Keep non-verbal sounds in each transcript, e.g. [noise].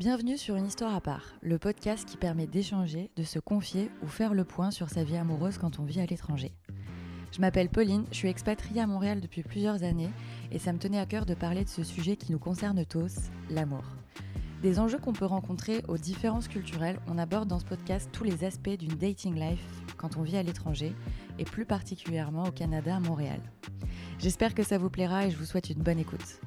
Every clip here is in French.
Bienvenue sur Une histoire à part, le podcast qui permet d'échanger, de se confier ou faire le point sur sa vie amoureuse quand on vit à l'étranger. Je m'appelle Pauline, je suis expatriée à Montréal depuis plusieurs années et ça me tenait à cœur de parler de ce sujet qui nous concerne tous, l'amour. Des enjeux qu'on peut rencontrer aux différences culturelles, on aborde dans ce podcast tous les aspects d'une dating life quand on vit à l'étranger et plus particulièrement au Canada à Montréal. J'espère que ça vous plaira et je vous souhaite une bonne écoute.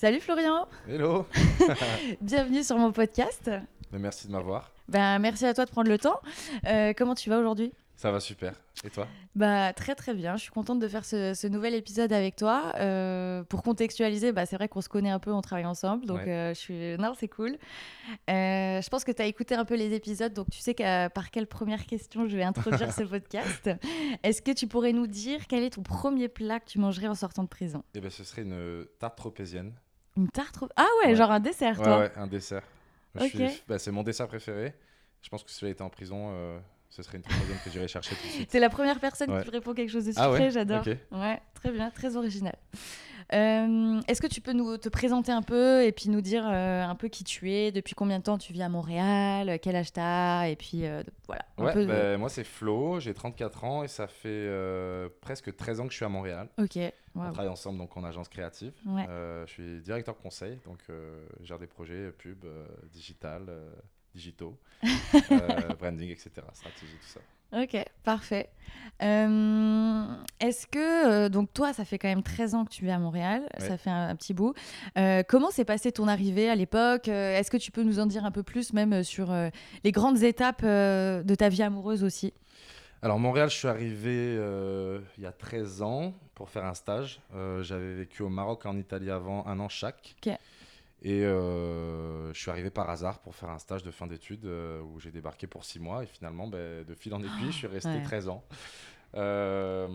Salut Florian Hello [laughs] Bienvenue sur mon podcast. Merci de m'avoir. Ben, merci à toi de prendre le temps. Euh, comment tu vas aujourd'hui? Ça va super. Et toi? Bah, Très très bien. Je suis contente de faire ce, ce nouvel épisode avec toi. Euh, pour contextualiser, bah, c'est vrai qu'on se connaît un peu, on travaille ensemble. Donc Ouais. euh, je suis... Non, c'est cool. Euh, je pense que tu as écouté un peu les épisodes, donc tu sais par quelle première question je vais introduire ce [laughs] podcast. Est-ce que tu pourrais nous dire quel est ton premier plat que tu mangerais en sortant de prison? Eh ben, ce serait une tarte tropézienne. Une tarte Ah ouais, Ouais. genre un dessert, toi ouais, un dessert. Suis- bah, c'est mon dessert préféré. Je pense que si j'avais été en prison, euh, ce serait une troisième que j'irais chercher tout de suite. C'est la première personne Ouais. qui répond quelque chose de sucré, Ah ouais j'adore. Ouais, très bien, très original. Euh, Est-ce que tu peux nous te présenter un peu et puis nous dire euh, un peu qui tu es, depuis combien de temps tu vis à Montréal, euh, quel âge t'as et puis euh, voilà. Un Ouais, peu de- bah, moi c'est Flo, j'ai 34 ans et ça fait presque 13 ans que je suis à Montréal. Ok. On travaille ensemble donc en agence créative. Ouais. Je suis directeur conseil, donc je gère des projets pub, digital, digitaux, euh, [laughs] branding, etc. Stratégie, tout ça. Ok, parfait. Euh, Est-ce que, euh, donc toi, ça fait quand même 13 ans que tu vis à Montréal, Ouais. ça fait un, un petit bout. Euh, comment s'est passée ton arrivée à l'époque? Est-ce que tu peux nous en dire un peu plus, même sur les grandes étapes de ta vie amoureuse aussi? Alors Montréal, je suis arrivé il y a 13 ans pour faire un stage. J'avais vécu au Maroc et en Italie avant un an chaque. Ok. Et euh, je suis arrivé par hasard pour faire un stage de fin d'études euh, où j'ai débarqué pour 6 mois. Et finalement, ben, de fil en aiguille, je suis resté ouais. 13 ans. Euh,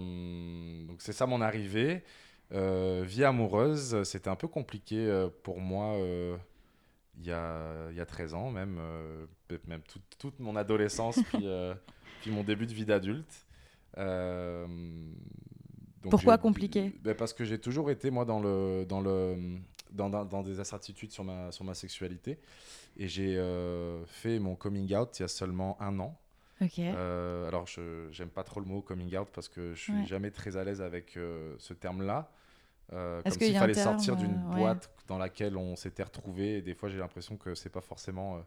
donc c'est ça mon arrivée. Vie amoureuse, c'était un peu compliqué pour moi il y, a, il y a 13 ans, même, même toute, toute mon adolescence, [laughs] puis, puis mon début de vie d'adulte. Pourquoi compliqué? Ben Parce que j'ai toujours été, moi, dans, le, dans, le, dans, dans, dans des incertitudes sur ma, sur ma sexualité. Et j'ai euh, fait mon coming out il y a seulement un an. Euh, alors, je j'aime pas trop le mot coming out parce que je suis Ouais. jamais très à l'aise avec euh, ce terme-là. Comme s'il fallait terme, sortir d'une ouais. boîte dans laquelle on s'était retrouvé. Et des fois, j'ai l'impression que c'est pas forcément. Ouais,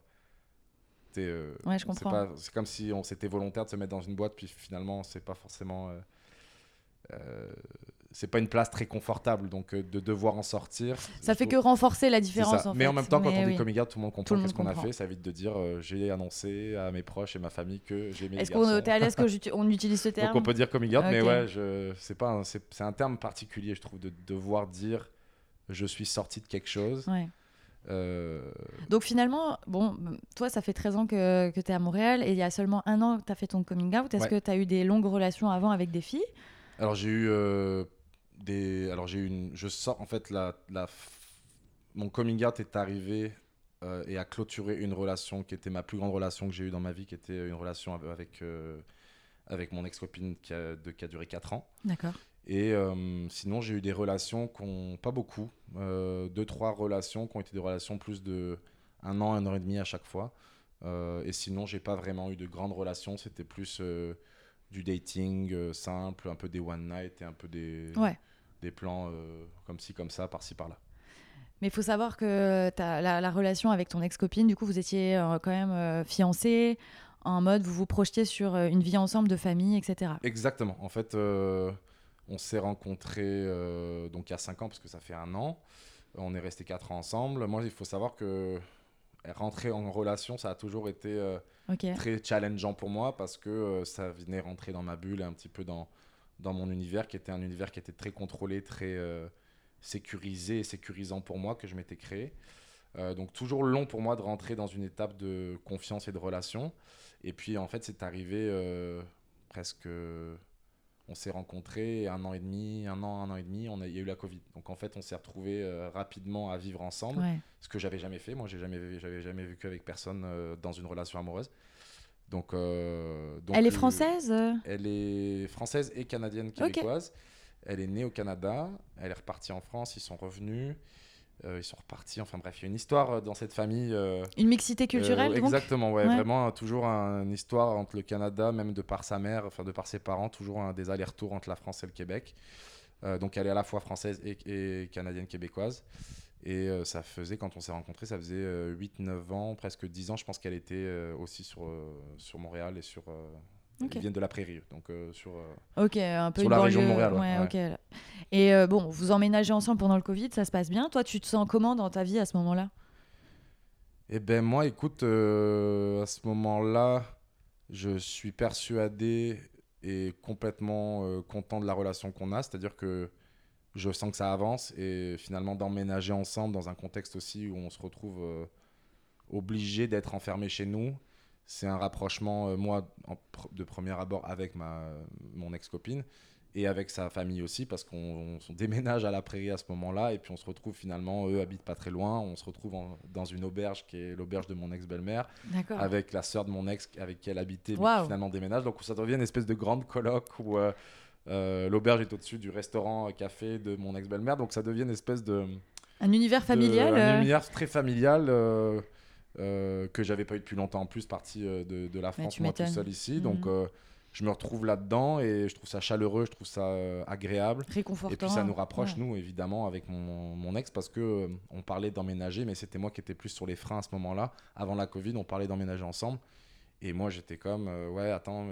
je c'est comprends. C'est comme si on s'était volontaire de se mettre dans une boîte, puis finalement, c'est pas forcément. euh, c'est pas une place très confortable, donc euh, de devoir en sortir. Ça fait que renforcer la différence en Mais fait. en même temps, quand Mais on oui. dit coming out, tout le monde comprend qu'est-ce qu'on a fait. Ça évite de dire euh, j'ai annoncé à mes proches et ma famille que j'ai mes Est-ce qu'on est à l'aise qu'on utilise ce terme [laughs] Donc on peut dire coming out, mais ouais, je, c'est pas, un- c'est, c'est un terme particulier, je trouve, de devoir dire je suis sorti de quelque chose. Ouais. Euh, Donc finalement, bon, toi, ça fait 13 ans que, que tu es à Montréal et il y a seulement un an que tu as fait ton coming out. Est-ce Ouais. que tu as eu des longues relations avant avec des filles? Alors j'ai eu euh, des, alors j'ai eu une, je sors en fait la, la, mon coming out est arrivé euh, et a clôturé une relation qui était ma plus grande relation que j'ai eue dans ma vie, qui était une relation av- avec euh, avec mon ex-copine qui a, de, qui a duré 4 ans. D'accord. Et euh, sinon, j'ai eu des relations qui ont pas beaucoup, deux, trois relations qui ont été des relations plus de un an, un an et demi à chaque fois. Et sinon, j'ai pas vraiment eu de grandes relations. C'était plus du dating euh, simple, un peu des one night et un peu des, Ouais. des plans euh, comme ci, comme ça, par-ci, par-là. Mais il faut savoir que t'as la, la relation avec ton ex-copine, du coup, vous étiez euh, quand même euh, fiancés, en mode vous vous projetiez sur euh, une vie ensemble de famille, etc. Exactement. En fait, on s'est rencontrés donc il y a 5 ans, parce que ça fait un an. On est resté 4 ans ensemble. Moi, il faut savoir que rentrer en relation, ça a toujours été euh, très challengeant pour moi parce que euh, ça venait rentrer dans ma bulle et un petit peu dans, dans mon univers qui était un univers qui était très contrôlé, très euh, sécurisé et sécurisant pour moi que je m'étais créé. Donc toujours long pour moi de rentrer dans une étape de confiance et de relation. Et puis en fait c'est arrivé presque... On s'est rencontrés un an et demi, un an, un an et demi, on a, il y a eu la Covid. Donc en fait on s'est retrouvés euh, rapidement à vivre ensemble Ouais. ce que j'avais jamais fait. Moi, j'ai jamais, j'avais jamais vécu avec personne euh, dans une relation amoureuse. Donc, euh, donc, Elle est française Elle est française et canadienne québécoise. Elle est née au Canada. Elle est repartie en France. Ils sont revenus. Ils sont repartis. Enfin bref, il y a une histoire dans cette famille. une mixité culturelle, donc Exactement, ouais, Vraiment, toujours une histoire entre le Canada, même de par sa mère, enfin de par ses parents, toujours un, des allers-retours entre la France et le Québec. donc elle est à la fois française et, et canadienne-québécoise. Et euh, ça faisait, quand on s'est rencontrés, ça faisait 8-9 euh, ans, presque 10 ans. Je pense qu'elle était euh, aussi sur, sur Montréal et sur. Ils viennent de la prairie, donc sur, ok, un peu sur la région de Montréal. Ouais, Et bon, vous emménagez ensemble pendant le Covid, ça se passe bien. Toi, tu te sens comment dans ta vie à ce moment-là? Eh ben moi, écoute, à ce moment-là, je suis persuadé et complètement content de la relation qu'on a. C'est-à-dire que je sens que ça avance et finalement d'emménager ensemble dans un contexte aussi où on se retrouve euh, obligé d'être enfermé chez nous, c'est un rapprochement, euh, moi, de premier abord avec ma, mon ex-copine et avec sa famille aussi parce qu'on déménage à la prairie à ce moment-là et puis on se retrouve finalement, eux habitent pas très loin, on se retrouve dans une auberge qui est l'auberge de mon ex-belle-mère avec la sœur de mon ex avec qui elle habitait, finalement déménage. Donc ça devient une espèce de grande colloque où... Euh, euh, l'auberge est au-dessus du restaurant café de mon ex-belle-mère, donc ça devient une espèce de. Un univers familial Un euh. univers très familial que j'avais pas eu depuis longtemps en plus, parti de, de, la France, moi tout seul ici. Donc mhm. je me retrouve là-dedans et je trouve ça chaleureux, je trouve ça agréable. Réconfortant. Et puis ça nous rapproche, nous, évidemment, avec mon, mon ex, parce que on parlait d'emménager, mais c'était moi qui étais plus sur les freins à ce moment-là. Avant la Covid, on parlait d'emménager ensemble. Et moi, j'étais comme, ouais, attends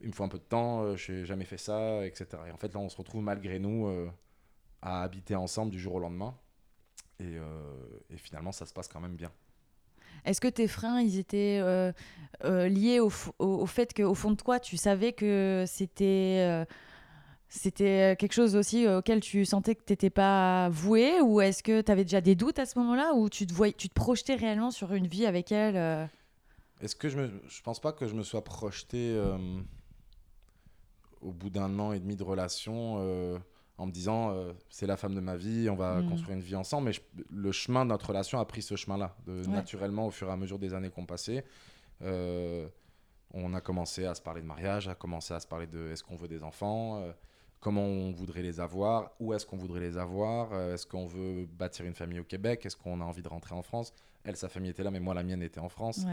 il me faut un peu de temps, euh, je n'ai jamais fait ça, etc. Et en fait, là, on se retrouve malgré nous euh, à habiter ensemble du jour au lendemain. Et, euh, et, finalement, ça se passe quand même bien. Est-ce que tes freins, ils étaient liés au, au, fait qu'au fond de toi, tu savais que c'était c'était quelque chose aussi auquel tu sentais que tu n'étais pas voué Ou est-ce que tu avais déjà des doutes à ce moment-là Ou tu te, voyais, tu te projetais réellement sur une vie avec elle Est-ce que je ne je pense pas que je me sois projeté au bout d'un an et demi de relation euh, en me disant euh, c'est la femme de ma vie, on va mm. construire une vie ensemble. Mais le chemin de notre relation a pris ce chemin-là, naturellement au fur et à mesure des années qu'on passait. Euh, on a commencé à se parler de mariage, à commencer à se parler de est-ce qu'on veut des enfants, comment on voudrait les avoir, où est-ce qu'on voudrait les avoir, est-ce qu'on veut bâtir une famille au Québec, est-ce qu'on a envie de rentrer en France? Elle, sa famille était là, mais moi, la mienne était en France.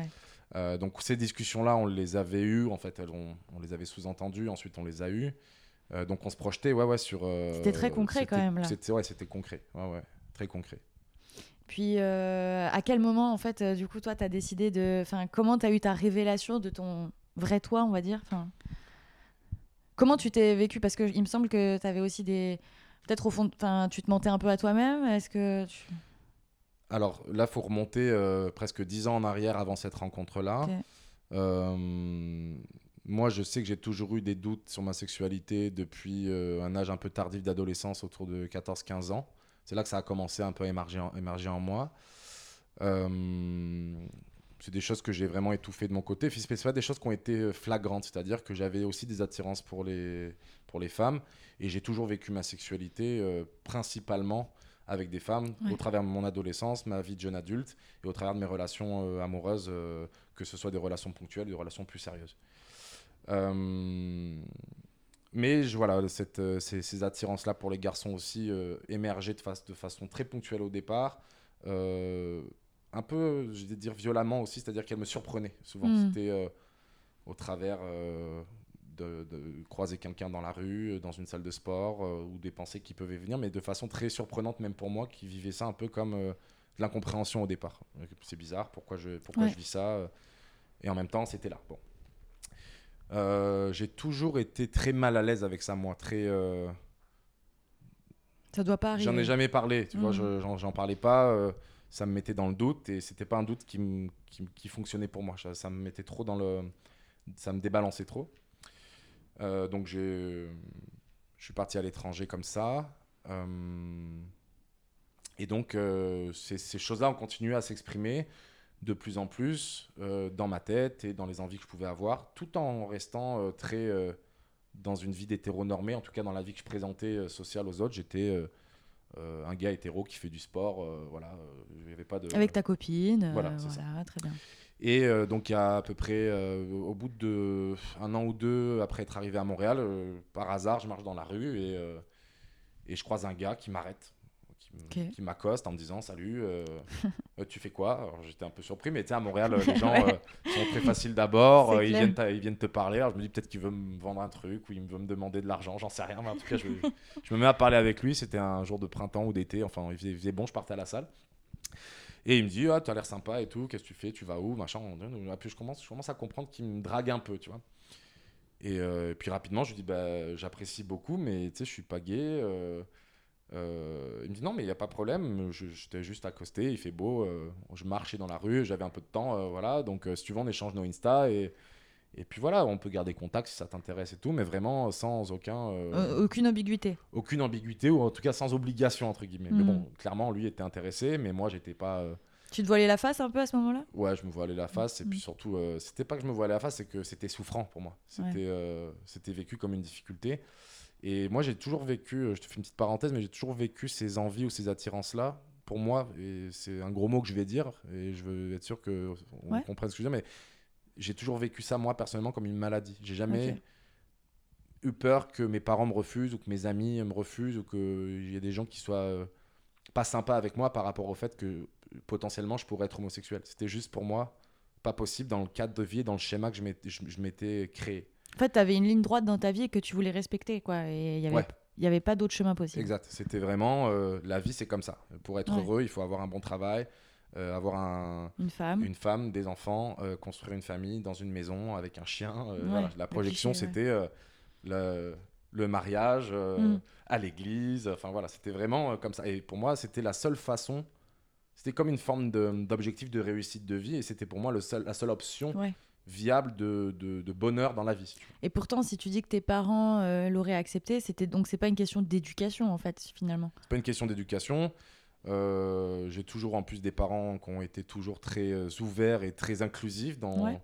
Euh, donc ces discussions-là, on les avait eues, en fait, on, on les avait sous-entendues, ensuite on les a eues. Euh, donc on se projetait ouais, ouais, sur... Euh, c'était très concret quand même là. C'était, ouais, c'était concret, ouais, ouais, très concret. Puis à quel moment, en fait, du coup, toi, tu as décidé de... Enfin, comment tu as eu ta révélation de ton vrai toi, on va dire enfin, Comment tu t'es vécu? Parce qu'il me semble que tu avais aussi des... Peut-être au fond, enfin, tu te mentais un peu à toi-même. Est-ce que tu... Alors là, il faut remonter euh, presque dix ans en arrière avant cette rencontre-là. Euh, moi, je sais que j'ai toujours eu des doutes sur ma sexualité depuis euh, un âge un peu tardif d'adolescence, autour de 14-15 ans. C'est là que ça a commencé un peu à émerger en, émerger en moi. c'est des choses que j'ai vraiment étouffées de mon côté. Ce n'est pas des choses qui ont été flagrantes, c'est-à-dire que j'avais aussi des attirances pour les, pour les femmes et j'ai toujours vécu ma sexualité principalement avec des femmes au travers de mon adolescence, ma vie de jeune adulte et au travers de mes relations euh, amoureuses, euh, que ce soit des relations ponctuelles, des relations plus sérieuses. Euh, mais je, voilà, cette, ces, attirances-là pour les garçons aussi émergeaient de, de, façon très ponctuelle au départ. un peu, je vais dire violemment aussi, c'est-à-dire qu'elles me surprenaient souvent. Hmm. C'était au travers de, croiser quelqu'un dans la rue, euh, dans une salle de sport, euh, ou des pensées qui peuvent venir, mais de façon très surprenante, même pour moi, qui vivais ça un peu comme euh, de l'incompréhension au départ. C'est bizarre, pourquoi je, pourquoi je vis ça Et en même temps, c'était là. Bon. J'ai toujours été très mal à l'aise avec ça, moi. Très. Ça doit pas arriver. J'en ai jamais parlé, tu vois, mmh. j'en parlais pas. ça me mettait dans le doute et c'était pas un doute qui, qui, qui, fonctionnait pour moi. Ça, ça me mettait trop dans le. Ça me débalançait trop. Euh, donc je suis parti à l'étranger comme ça. Euh, et donc euh, ces, choses-là ont continué à s'exprimer de plus en plus dans ma tête et dans les envies que je pouvais avoir, tout en restant très dans une vie d'hétéronormé, en tout cas dans la vie que je présentais sociale aux autres, j'étais un gars hétéro qui fait du sport, voilà, pas de... Avec ta copine, voilà, très bien. Et euh, donc, il y a à peu près, euh, au bout de un an ou deux après être arrivé à Montréal, euh, par hasard, je marche dans la rue et, et je croise un gars qui m'arrête, qui, m- Ok. qui m'accostent en me disant Salut, euh, [laughs] euh, tu fais quoi? J'étais un peu surpris, mais tu sais, à Montréal, euh, les [laughs] gens Ouais. euh, sont très faciles d'abord, ils, viennent ils viennent te parler. Alors je me dis peut-être qu'il veut me vendre un truc ou il veut me demander de l'argent, j'en sais rien, mais en tout cas, je, je me mets à parler avec lui. C'était un jour de printemps ou d'été, enfin, il faisait, il faisait bon, je partais à la salle. Et il me dit, ah, tu as l'air sympa et tout, qu'est-ce que tu fais, tu vas où, machin. Et puis je commence, je commence à comprendre qu'il me drague un peu, tu vois. Et, euh, et puis rapidement, je lui dis, bah, j'apprécie beaucoup, mais tu sais, je suis pas gay. euh, euh, il me dit, non, mais il n'y a pas de problème, t'ai juste accosté, il fait beau, euh, je marchais dans la rue, j'avais un peu de temps, euh, voilà. Donc, si tu veux, on échange nos Insta et, et puis voilà, on peut garder contact si ça t'intéresse et tout, mais vraiment sans aucun, aucune ambiguïté. aucune ambiguïté ou en tout cas sans obligation, entre guillemets. Mais Mhm. bon, clairement, lui était intéressé, mais moi, j'étais pas. Tu te voilais la face un peu à ce moment-là? Ouais, je me voilais la face. Et puis Mhm. surtout, c'était pas que je me voilais la face, c'est que c'était souffrant pour moi. C'était c'était vécu comme une difficulté. Et moi, j'ai toujours vécu, euh, je te fais une petite parenthèse, mais j'ai toujours vécu ces envies ou ces attirances-là. Pour moi, et c'est un gros mot que je vais dire, et je veux être sûr qu'on Ouais. comprenne ce que je veux dire, mais j'ai toujours vécu ça, moi, personnellement, comme une maladie. J'ai jamais eu peur que mes parents me refusent, ou que mes amis me refusent, ou qu'il y ait des gens qui soient euh, pas sympas avec moi par rapport au fait que potentiellement je pourrais être homosexuel. C'était juste pour moi pas possible dans le cadre de vie et dans le schéma que je m'étais- je- je m'étais créé. En fait, tu avais une ligne droite dans ta vie que tu voulais respecter, quoi. Et il n'y avait, Ouais. il y avait pas d'autre chemin possible. Exact. C'était vraiment euh, la vie, c'est comme ça. Pour être Ouais. heureux, il faut avoir un bon travail, euh, avoir un, Une femme. une femme, des enfants, euh, construire une famille dans une maison avec un chien. Ouais, voilà. La projection, ouais. c'était le, le mariage Mm. à l'église. Enfin voilà, c'était vraiment comme ça. Et pour moi, c'était la seule façon. C'était comme une forme d'objectif de, réussite de vie. Et c'était pour moi le seul, la seule option. Viable de, de- de bonheur dans la vie. Et pourtant, si tu dis que tes parents euh, l'auraient accepté, c'était donc c'est pas une question d'éducation en fait, finalement. C'est pas une question d'éducation. Euh, J'ai toujours en plus des parents qui ont été toujours très euh, ouverts et très inclusifs dans, Ouais.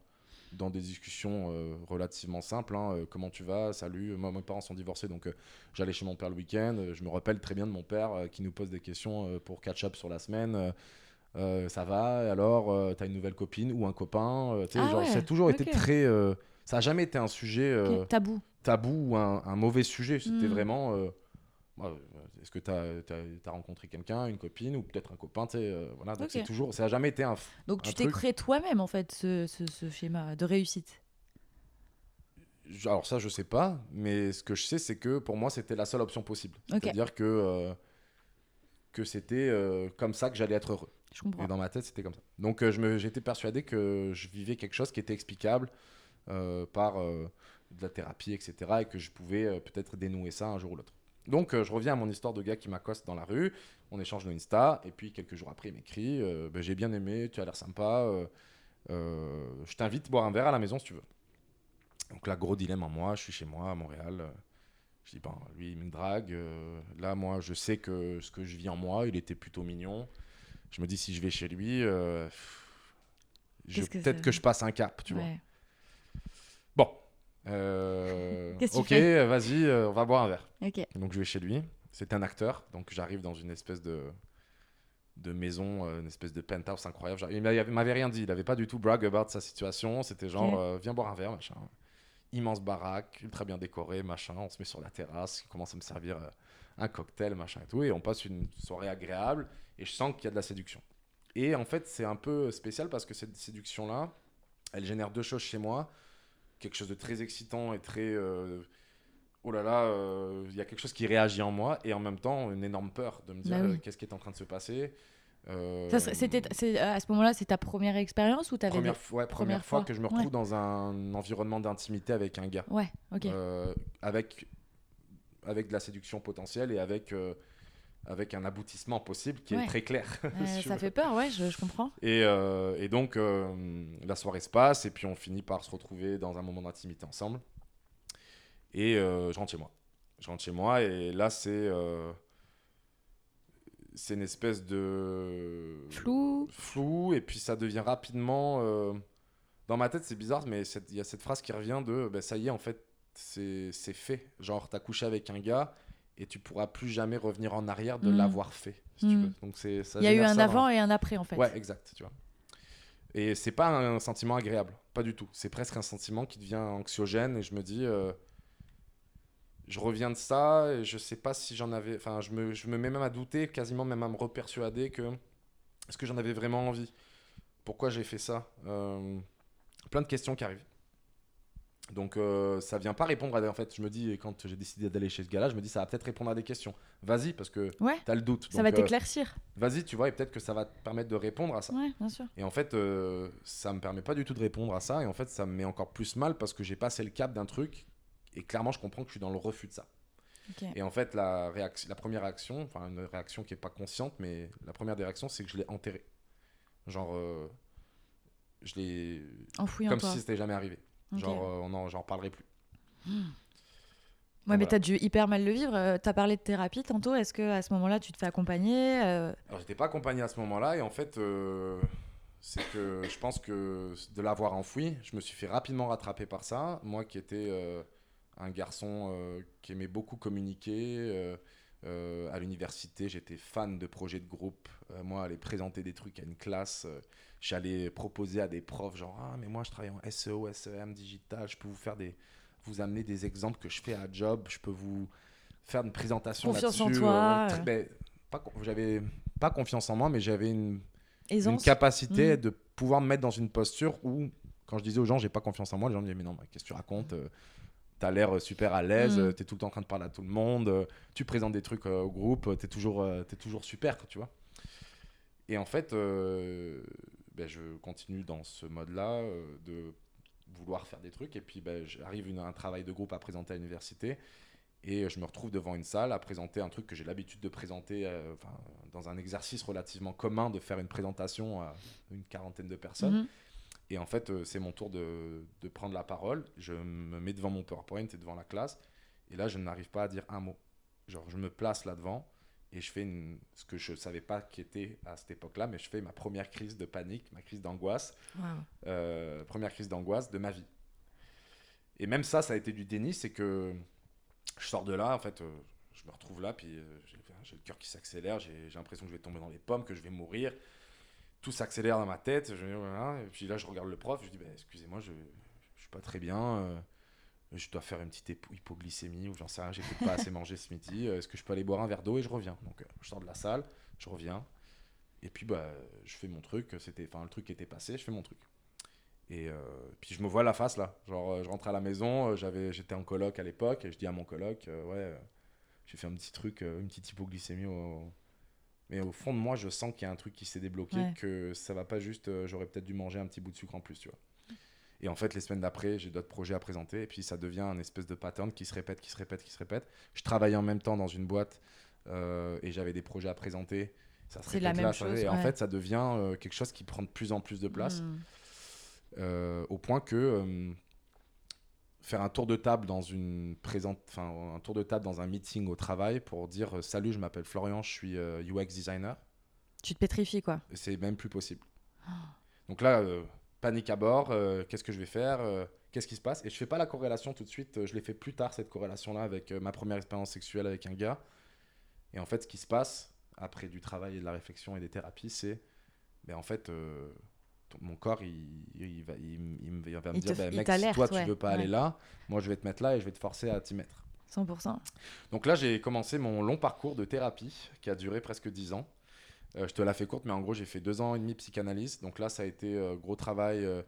dans des discussions relativement simples. hein. Comment tu vas? Salut. Moi, mes parents sont divorcés, donc j'allais chez mon père le week-end. Je me rappelle très bien de mon père qui nous pose des questions pour catch-up sur la semaine. Euh, ça va Alors, euh, t'as une nouvelle copine ou un copain Euh, Ah genre, ouais, Ça a toujours été très. euh, ça a jamais été un sujet euh, Tabou. tabou ou un, un mauvais sujet. C'était Mm. vraiment. euh, Est-ce que tu as, rencontré quelqu'un, une copine ou peut-être un copain voilà, donc c'est toujours, Ça n'a jamais été un. Donc un tu t'es créé toi-même en fait ce, ce- ce schéma de réussite. Alors ça, je sais pas, mais ce que je sais, c'est que pour moi, c'était la seule option possible. Ok. C'est-à-dire que, euh, que c'était comme ça que j'allais être heureux. Et dans ma tête, c'était comme ça. Donc euh, j'étais persuadé que je vivais quelque chose qui était explicable euh, par euh, de la thérapie, etc. Et que je pouvais peut-être dénouer ça un jour ou l'autre. Donc je reviens à mon histoire de gars qui m'accoste dans la rue. On échange nos Insta. Et puis quelques jours après, il m'écrit Ben, J'ai bien aimé, tu as l'air sympa. je t'invite à boire un verre à la maison si tu veux. Donc là, gros dilemme en moi. Je suis chez moi à Montréal. Je dis, bon, lui, il me drague. là, moi, je sais que ce que je vis en moi, il était plutôt mignon. Je me dis, si je vais chez lui, euh, peut-être que je passe un cap, tu vois. Bon. euh, [laughs] ok, vas-y, euh, on va boire un verre. Donc je vais chez lui. C'est un acteur, donc j'arrive dans une espèce de de maison, une espèce de penthouse incroyable. Il m'avait rien dit, il avait pas du tout brag about sa situation. C'était genre, euh, viens boire un verre, machin. Immense baraque, ultra bien décoré, machin. On se met sur la terrasse, il commence à me servir un cocktail, machin et tout, et on passe une soirée agréable. Et je sens qu'il y a de la séduction. Et en fait, c'est un peu spécial parce que cette séduction-là, elle génère deux choses chez moi. Quelque chose de très excitant et très. euh, oh là là, euh, il y a quelque chose qui réagit en moi. Et en même temps, une énorme peur de me dire Bah oui. euh, qu'est-ce qui est en train de se passer. Euh, C'était à ce moment-là, c'est ta première expérience ou t'avais première, des- fois, ouais, première première fois fois, que je me ouais. retrouve dans un environnement d'intimité avec un gars. Ouais. Ok. Euh, avec, avec de la séduction potentielle et avec, euh, avec un aboutissement possible qui Ouais. est très clair. Euh, [laughs] ça veux. fait peur, ouais. Je, je comprends. Et, euh, et donc, euh, la soirée se passe, et puis on finit par se retrouver dans un moment d'intimité ensemble. Et je rentre chez moi. Je rentre chez moi, et là, c'est. c'est une espèce de. Flou. Flou, et puis ça devient rapidement. dans ma tête, c'est bizarre, mais il y a cette phrase qui revient de ben, ça y est, en fait, c'est fait. Genre, t'as couché avec un gars, et tu pourras plus jamais revenir en arrière de Mm. l'avoir fait, si tu Mm. veux. Donc, c'est. Il y a eu un dans- avant et un après en fait. Ouais, exact, tu vois. Et c'est pas un sentiment agréable, pas du tout. C'est presque un sentiment qui devient anxiogène et je me dis, euh, je reviens de ça, et je sais pas si j'en avais. Enfin, je me, je me mets même à douter, quasiment même à me repersuader que. Est-ce que j'en avais vraiment envie? Pourquoi j'ai fait ça? Euh, Plein de questions qui arrivent. Donc euh, ça vient pas répondre à des... En fait, je me dis, quand j'ai décidé d'aller chez ce gars-là, je me dis, ça va peut-être répondre à des questions. Vas-y, parce que Ouais, tu as le doute. ça Donc, va euh, t'éclaircir. Vas-y, tu vois, et peut-être que ça va te permettre de répondre à ça. Ouais, bien sûr. Et en fait, euh, ça me permet pas du tout de répondre à ça. Et en fait, ça me met encore plus mal parce que j'ai passé le cap d'un truc. Et clairement, je comprends que je suis dans le refus de ça. Et en fait, la, la première réaction, enfin une réaction qui est pas consciente, mais la première des réactions, c'est que je l'ai enterré. Genre, euh, je l'ai. Enfoui en Comme toi. si c'était jamais arrivé. Genre, euh, on en, j'en reparlerai plus. Ouais, voilà. mais t'as dû hyper mal le vivre. Euh, T'as parlé de thérapie tantôt. Est-ce que à ce moment-là, tu te fais accompagner euh, Alors, j'étais pas accompagné à ce moment-là, et en fait, euh, c'est que je pense que de l'avoir enfoui, je me suis fait rapidement rattraper par ça. Moi qui étais euh, un garçon qui aimait beaucoup communiquer, à l'université, j'étais fan de projets de groupe. Moi, aller présenter des trucs à une classe, j'allais proposer à des profs, genre, ah, mais moi, je travaille en SEO, SEM, digital, je peux vous faire des. vous amener des exemples que je fais à job, je peux vous faire une présentation Confiance en là-dessus. toi, euh. ben, j'avais pas confiance en moi, mais j'avais une, une capacité Mm. de pouvoir me mettre dans une posture où, quand je disais aux gens, j'ai pas confiance en moi, les gens me disaient, mais non, qu'est-ce que tu racontes Euh, T'as l'air super à l'aise, Mm. euh, t'es tout le temps en train de parler à tout le monde, euh, tu présentes des trucs euh, au groupe, euh, t'es toujours, euh, t'es toujours super, tu vois. Et en fait, euh, ben, je continue dans ce mode-là euh, de vouloir faire des trucs. Et puis, ben, j'arrive à un travail de groupe à présenter à l'université. Et je me retrouve devant une salle à présenter un truc que j'ai l'habitude de présenter euh, dans un exercice relativement commun de faire une présentation à une quarantaine de personnes. Mhm. Et en fait, euh, c'est mon tour de, de prendre la parole. Je me mets devant mon PowerPoint et devant la classe. Et là, je n'arrive pas à dire un mot. Genre, je me place là devant et je fais une, ce que je ne savais pas qui était à cette époque-là, mais je fais ma première crise de panique, ma crise d'angoisse, Waouh. euh, première crise d'angoisse de ma vie. Et même ça, ça a été du déni, c'est que je sors de là, en fait, euh, je me retrouve là, puis euh, j'ai le cœur qui s'accélère, j'ai l'impression que je vais tomber dans les pommes, que je vais mourir. Tout s'accélère dans ma tête, je, voilà, et puis là, je regarde le prof, je dis, bah, excusez-moi, je, je suis pas très bien, je dois faire une petite hypo- hypoglycémie, ou j'en sais rien, j'ai peut-être pas assez mangé ce midi, euh, est-ce que je peux aller boire un verre d'eau et je reviens Donc, euh, je sors de la salle, je reviens, et puis bah, je fais mon truc, c'était, enfin, le truc était passé, je fais mon truc. Et euh, puis je me vois la face là. Genre, je rentre à la maison, j'avais, j'étais en coloc à l'époque, et je dis à mon coloc, euh, ouais, j'ai fait un petit truc, une petite hypoglycémie. Au... Mais au fond de moi, je sens qu'il y a un truc qui s'est débloqué, Ouais. que ça va pas juste, j'aurais peut-être dû manger un petit bout de sucre en plus, tu vois. Et en fait, les semaines d'après, j'ai d'autres projets à présenter, et puis ça devient un espèce de pattern qui se répète, qui se répète, qui se répète. Je travaillais en même temps dans une boîte, euh, et j'avais des projets à présenter. Ça se la même là, ça- chose, et en fait, ça devient euh, quelque chose qui prend de plus en plus de place Mhm. euh, au point que faire un tour de table dans une présente, enfin un tour de table dans un meeting au travail pour dire salut, je m'appelle Florian, je suis UX designer, Tu te pétrifies, quoi. c'est même plus possible. Donc là, panique à bord, euh, qu'est-ce que je vais faire, euh, qu'est-ce qui se passe? Et je fais pas la corrélation tout de suite, euh, je l'ai fait plus tard cette corrélation-là avec ma première expérience sexuelle avec un gars. Et en fait, ce qui se passe après du travail et de la réflexion et des thérapies, c'est, ben en fait, euh, ton- mon corps, il, il va, il, il va me dire, ben, mec, si toi tu ouais, veux pas aller là, moi je vais te mettre là et je vais te forcer à t'y mettre. 100%. Donc là, j'ai commencé mon long parcours de thérapie qui a duré presque 10 ans. Euh, je te la fais courte, mais en gros, j'ai fait deux ans et demi de psychanalyse. Donc là, ça a été euh, gros travail euh,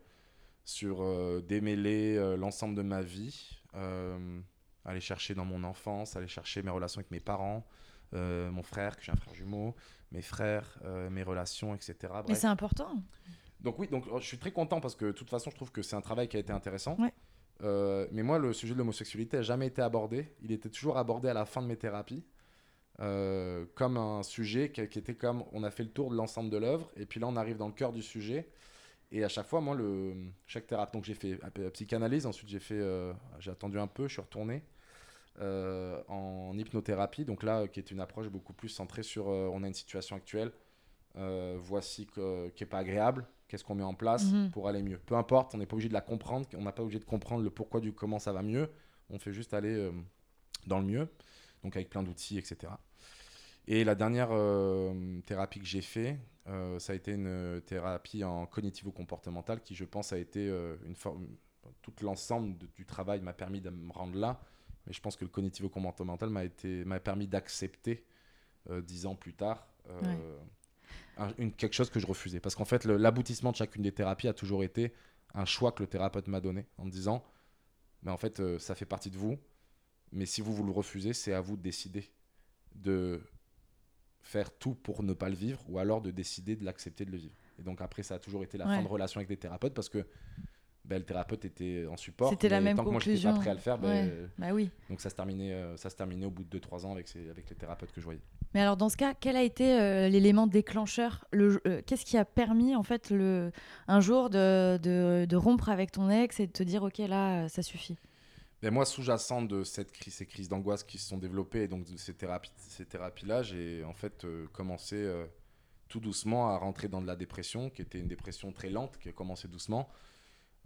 sur démêler l'ensemble de ma vie, aller chercher dans mon enfance, aller chercher mes relations avec mes parents, euh, mon frère, que j'ai un frère jumeau, mes frères, euh, mes relations, etc. Mais c'est important. Donc oui, donc je suis très content parce que de toute façon, je trouve que c'est un travail qui a été intéressant. Ouais. Euh, mais moi, le sujet de l'homosexualité n'a jamais été abordé. Il était toujours abordé à la fin de mes thérapies. Euh, comme un sujet qui, qui était comme on a fait le tour de l'ensemble de l'œuvre et puis là on arrive dans le cœur du sujet. Et à chaque fois moi le chaque thérapeute donc j'ai fait euh, psychanalyse ensuite j'ai fait euh, j'ai attendu un peu je suis retourné euh, en hypnothérapie. Donc là qui est une approche beaucoup plus centrée sur on a une situation actuelle voici que, qui est pas agréable qu'est-ce qu'on met en place Mhm. pour aller mieux. Peu importe on n'est pas obligé de la comprendre on n'a pas obligé de comprendre le pourquoi du comment ça va mieux. On fait juste aller dans le mieux donc avec plein d'outils etc et la dernière euh, thérapie que j'ai fait euh, ça a été une thérapie en cognitivo-comportemental qui je pense a été euh, une forme tout l'ensemble du travail m'a permis de me rendre là Et je pense que le cognitivo-comportemental m'a été m'a permis d'accepter euh, dix ans plus tard une, quelque chose que je refusais. Parce qu'en fait, l'aboutissement de chacune des thérapies a toujours été un choix que le thérapeute m'a donné en me disant, mais en fait, ça fait partie de vous, mais si vous vous le refusez, c'est à vous de décider de faire tout pour ne pas le vivre ou alors de décider de l'accepter de le vivre. Et donc après, ça a toujours été la fin de relation avec des thérapeutes parce que ben, le thérapeute était en support. C'était la même tant conclusion. que moi, pas prêt à le faire, ben, bah oui. donc ça se terminait, euh, ça se terminait au bout de 2-3 ans avec, ces, avec les thérapeutes que je voyais. Mais alors dans ce cas, quel a été euh, l'élément déclencheur le, euh, Qu'est-ce qui a permis en fait le, un jour de, de, de, rompre avec ton ex et de te dire ok là ça suffit? Ben moi, sous-jacent de cette crise, ces crises d'angoisse qui se sont développées et donc de ces thérapies, ces thérapies-là, j'ai en fait commencé tout doucement à rentrer dans de la dépression, qui était une dépression très lente, qui a commencé doucement.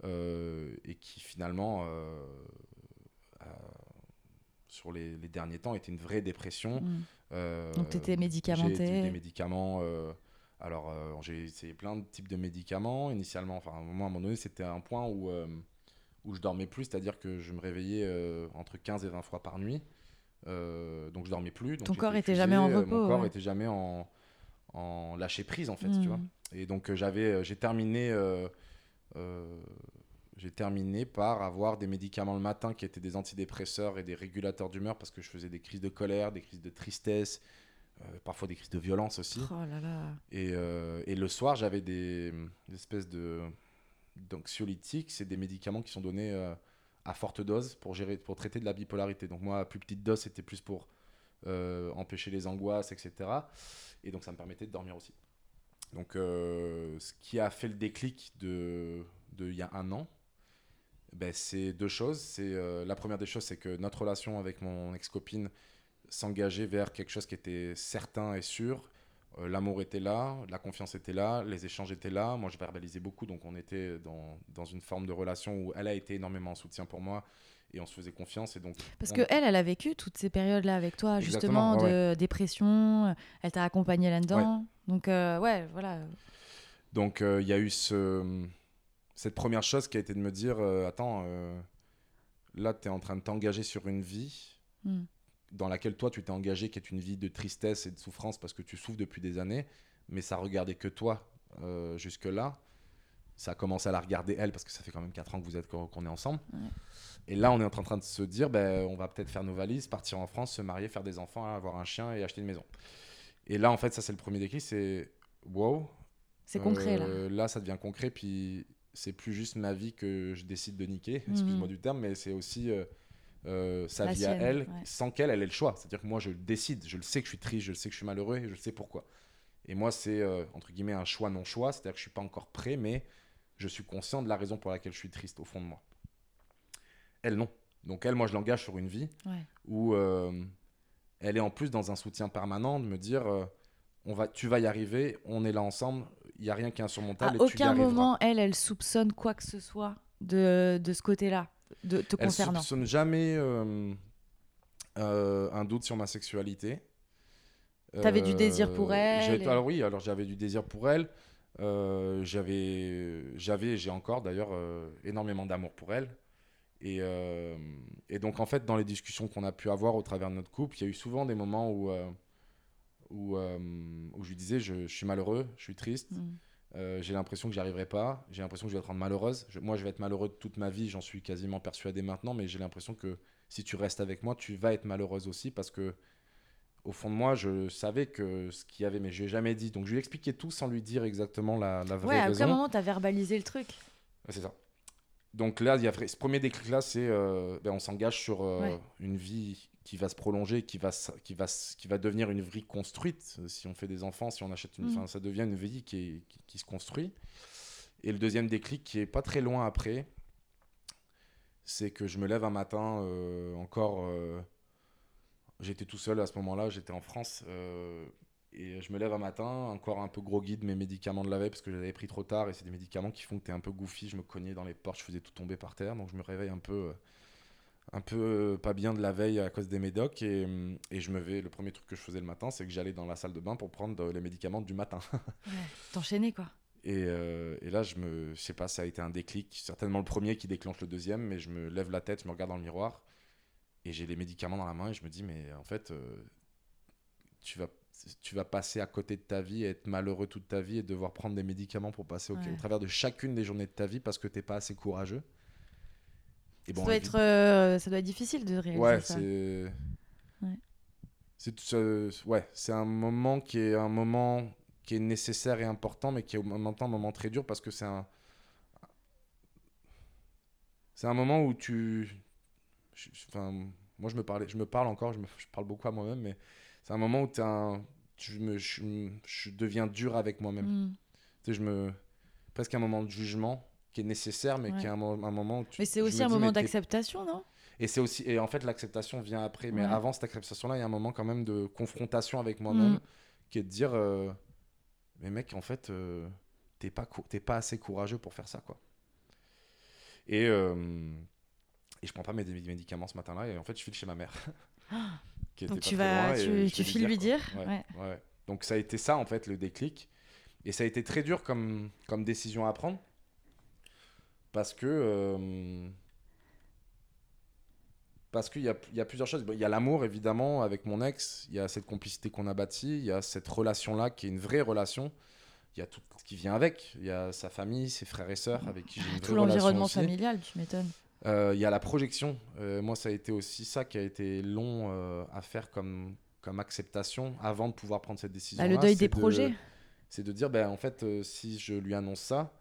Euh, et qui finalement, euh, sur les, derniers temps, était une vraie dépression. Mm. Euh, Donc tu étais médicamenté J'ai des médicaments. alors j'ai essayé plein de types de médicaments. Initialement, enfin à un moment donné, c'était un point où, où je dormais plus, c'est-à-dire que je me réveillais entre 15 et 20 fois par nuit. donc je dormais plus. Donc Ton corps était jamais en repos. Mon corps était jamais en, en lâcher prise en fait, tu mm. vois. Et donc j'avais, j'ai terminé euh, j'ai terminé par avoir des médicaments le matin qui étaient des antidépresseurs et des régulateurs d'humeur parce que je faisais des crises de colère, des crises de tristesse, euh, parfois des crises de violence aussi. Oh et, euh, et, le soir, j'avais des, espèces de d'anxiolytiques, c'est des médicaments qui sont donnés à forte dose pour, gérer, pour traiter de la bipolarité. Donc moi, à plus petite dose, c'était plus pour empêcher les angoisses, etc. Et donc ça me permettait de dormir aussi. Donc, euh, ce qui a fait le déclic de, y a un an, ben, c'est deux choses. C'est euh, la première des choses, c'est que notre relation avec mon ex-copine s'engageait vers quelque chose qui était certain et sûr. Euh, l'amour était là, la confiance était là, les échanges étaient là. Moi, je verbalisais beaucoup, donc on était dans, dans une forme de relation où elle a été énormément en soutien pour moi et on se faisait confiance. Et donc, Parce que qu'elle, elle a vécu toutes ces périodes-là avec toi, justement, de dépression. Elle t'a accompagné là-dedans. Donc, euh, ouais, voilà. Donc, euh, il y a eu ce... cette première chose qui a été de me dire euh, Attends, là, tu es en train de t'engager sur une vie hmm. Dans laquelle toi, tu t'es engagé, qui est une vie de tristesse et de souffrance parce que tu souffres depuis des années, mais ça regardait que toi jusque-là. Ça a commencé à la regarder elle parce que ça fait quand même 4 ans que vous êtes qu'on est ensemble. Et là, on est en train de se dire, ben, on va peut-être faire nos valises, partir en France, se marier, faire des enfants, avoir un chien et acheter une maison. Et là, en fait, ça, c'est le premier déclic, c'est wow. C'est concret, là. Euh, là, ça devient concret, puis c'est plus juste ma vie que je décide de niquer, mhm. excuse-moi du terme, mais c'est aussi euh, euh, sa vie à elle, sans qu'elle, elle ait le choix. C'est-à-dire que moi, je décide, je le sais que je suis triste, je le sais que je suis malheureux, et je sais pourquoi. Et moi, c'est, entre guillemets, un choix non-choix, c'est-à-dire que je suis pas encore prêt, mais je suis conscient de la raison pour laquelle je suis triste au fond de moi. Elle, non. Donc elle, moi, je l'engage sur une vie où elle est en plus dans un soutien permanent de me dire euh, on va, tu vas y arriver, on est là ensemble, il n'y a rien qui est insurmontable. À aucun moment, elle, elle soupçonne quoi que ce soit de, de ce côté-là, de te elle concernant. Elle soupçonne jamais euh, euh, un doute sur ma sexualité. Tu avais du désir pour elle Alors oui, alors j'avais du désir pour elle. j'avais, j'avais, j'ai encore d'ailleurs énormément d'amour pour elle. Euh, et, donc, en fait, dans les discussions qu'on a pu avoir au travers de notre couple, il y a eu souvent des moments où, euh, où, euh, où, je lui disais je, suis malheureux, je suis triste, mm. J'ai l'impression que j'y arriverai pas, j'ai l'impression que je vais être rendre malheureuse. moi, je vais être malheureux toute ma vie, j'en suis quasiment persuadé maintenant, mais j'ai l'impression que si tu restes avec moi, tu vas être malheureuse aussi parce que au fond de moi, je savais que ce qu'il y avait, mais je lui ai jamais dit. Donc je lui ai expliqué tout sans lui dire exactement la, la vraie ouais, raison. à aucun moment tu as verbalisé le truc. c'est ça donc là, il y a ce premier déclic-là, c'est euh, ben, on s'engage sur euh, une vie qui va se prolonger, qui va, qui, va, qui va devenir une vie construite. Si on fait des enfants, si on achète une... Mm. ça devient une vie qui, qui, se construit. Et le deuxième déclic, qui est pas très loin après, c'est que je me lève un matin, euh, encore... j'étais tout seul à ce moment-là, j'étais en France. Et je me lève un matin, encore un peu gros guide mes médicaments de la veille parce que j'avais pris trop tard et c'est des médicaments qui font que tu es un peu goofy. Je me cognais dans les portes, je faisais tout tomber par terre. Donc je me réveille un peu, euh, un peu euh, pas bien de la veille à cause des médocs. Et, et, je me vais, le premier truc que je faisais le matin, c'est que j'allais dans la salle de bain pour prendre les médicaments du matin. [laughs] ouais, t'enchaîner quoi. Et, euh, et, là, je me, je sais pas, ça a été un déclic. Certainement le premier qui déclenche le deuxième, mais je me lève la tête, je me regarde dans le miroir Et j'ai les médicaments dans la main et je me dis, mais en fait, euh, tu, vas, tu vas passer à côté de ta vie, être malheureux toute ta vie et devoir prendre des médicaments pour passer au, Ouais. au travers de chacune des journées de ta vie parce que t'es pas assez courageux. Et ça, doit être, euh, ça doit être difficile de réaliser Ouais, ça. c'est. Ouais. C'est euh, ouais, c'est un moment qui est un moment qui est nécessaire et important, mais qui est en même temps un moment très dur parce que c'est un. C'est un moment où tu. Enfin, moi, je me, parlais, je me parle encore, je, me, je parle beaucoup à moi-même, mais c'est un moment où un, tu me, je, je deviens dur avec moi-même. Mm. Tu sais, je me. Presque un moment de jugement qui est nécessaire, mais Ouais. qui est un, un moment où tu. Mais c'est aussi un dis, moment d'acceptation, non? Et c'est aussi et en fait l'acceptation vient après mais Ouais. avant cette acceptation là il y a un moment quand même de confrontation avec moi-même Mm. qui est de dire euh, mais mec en fait euh, t'es pas t'es pas assez courageux pour faire ça quoi et euh, et je prends pas mes mes médicaments ce matin là et en fait je file chez ma mère [laughs] qui Donc tu vas, tu, tu files lui dire. quoi. Ouais. Ouais, ouais. donc ça a été ça en fait le déclic et ça a été très dur comme comme décision à prendre parce que euh, parce qu'il y y a plusieurs choses. Il y a l'amour, évidemment, avec mon ex. Il y a cette complicité qu'on a bâtie. Il y a cette relation-là qui est une vraie relation. Il y a tout ce qui vient avec. Il y a sa famille, ses frères et sœurs avec qui j'ai une vraie Tout relation l'environnement familial, tu m'étonnes. Euh, il y a la projection. Euh, moi, ça a été aussi ça qui a été long euh, à faire comme, comme acceptation avant de pouvoir prendre cette décision. Bah, le deuil des projets. C'est de dire, ben, en fait, si je lui annonce ça,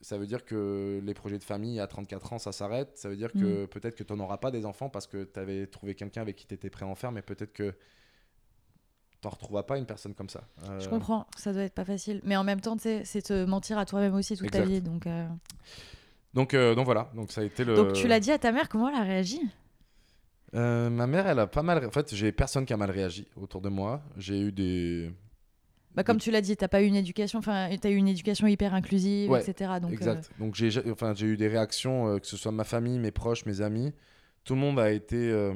ça veut dire que les projets de famille à 34 ans, ça s'arrête. Ça veut dire que Mm. peut-être que tu n'auras pas des enfants parce que tu avais trouvé quelqu'un avec qui tu étais prêt à en faire, mais peut-être que tu n'en retrouveras pas une personne comme ça. Euh, Je comprends, ça doit être pas facile. Mais en même temps, c'est te mentir à toi-même aussi toute ta vie. Donc, euh, Donc, euh, donc voilà, donc ça a été le. donc tu l'as dit à ta mère, comment elle a réagi? Euh, ma mère, elle a pas mal. En fait, j'ai personne qui a mal réagi autour de moi. J'ai eu des. bah, Comme des- tu l'as dit, t'as pas eu une éducation, enfin, t'as eu une éducation hyper inclusive, Ouais, etc. Donc, euh, exact. Donc j'ai, ja- enfin, j'ai eu des réactions, euh, que ce soit ma famille, mes proches, mes amis. Tout le monde a été. euh,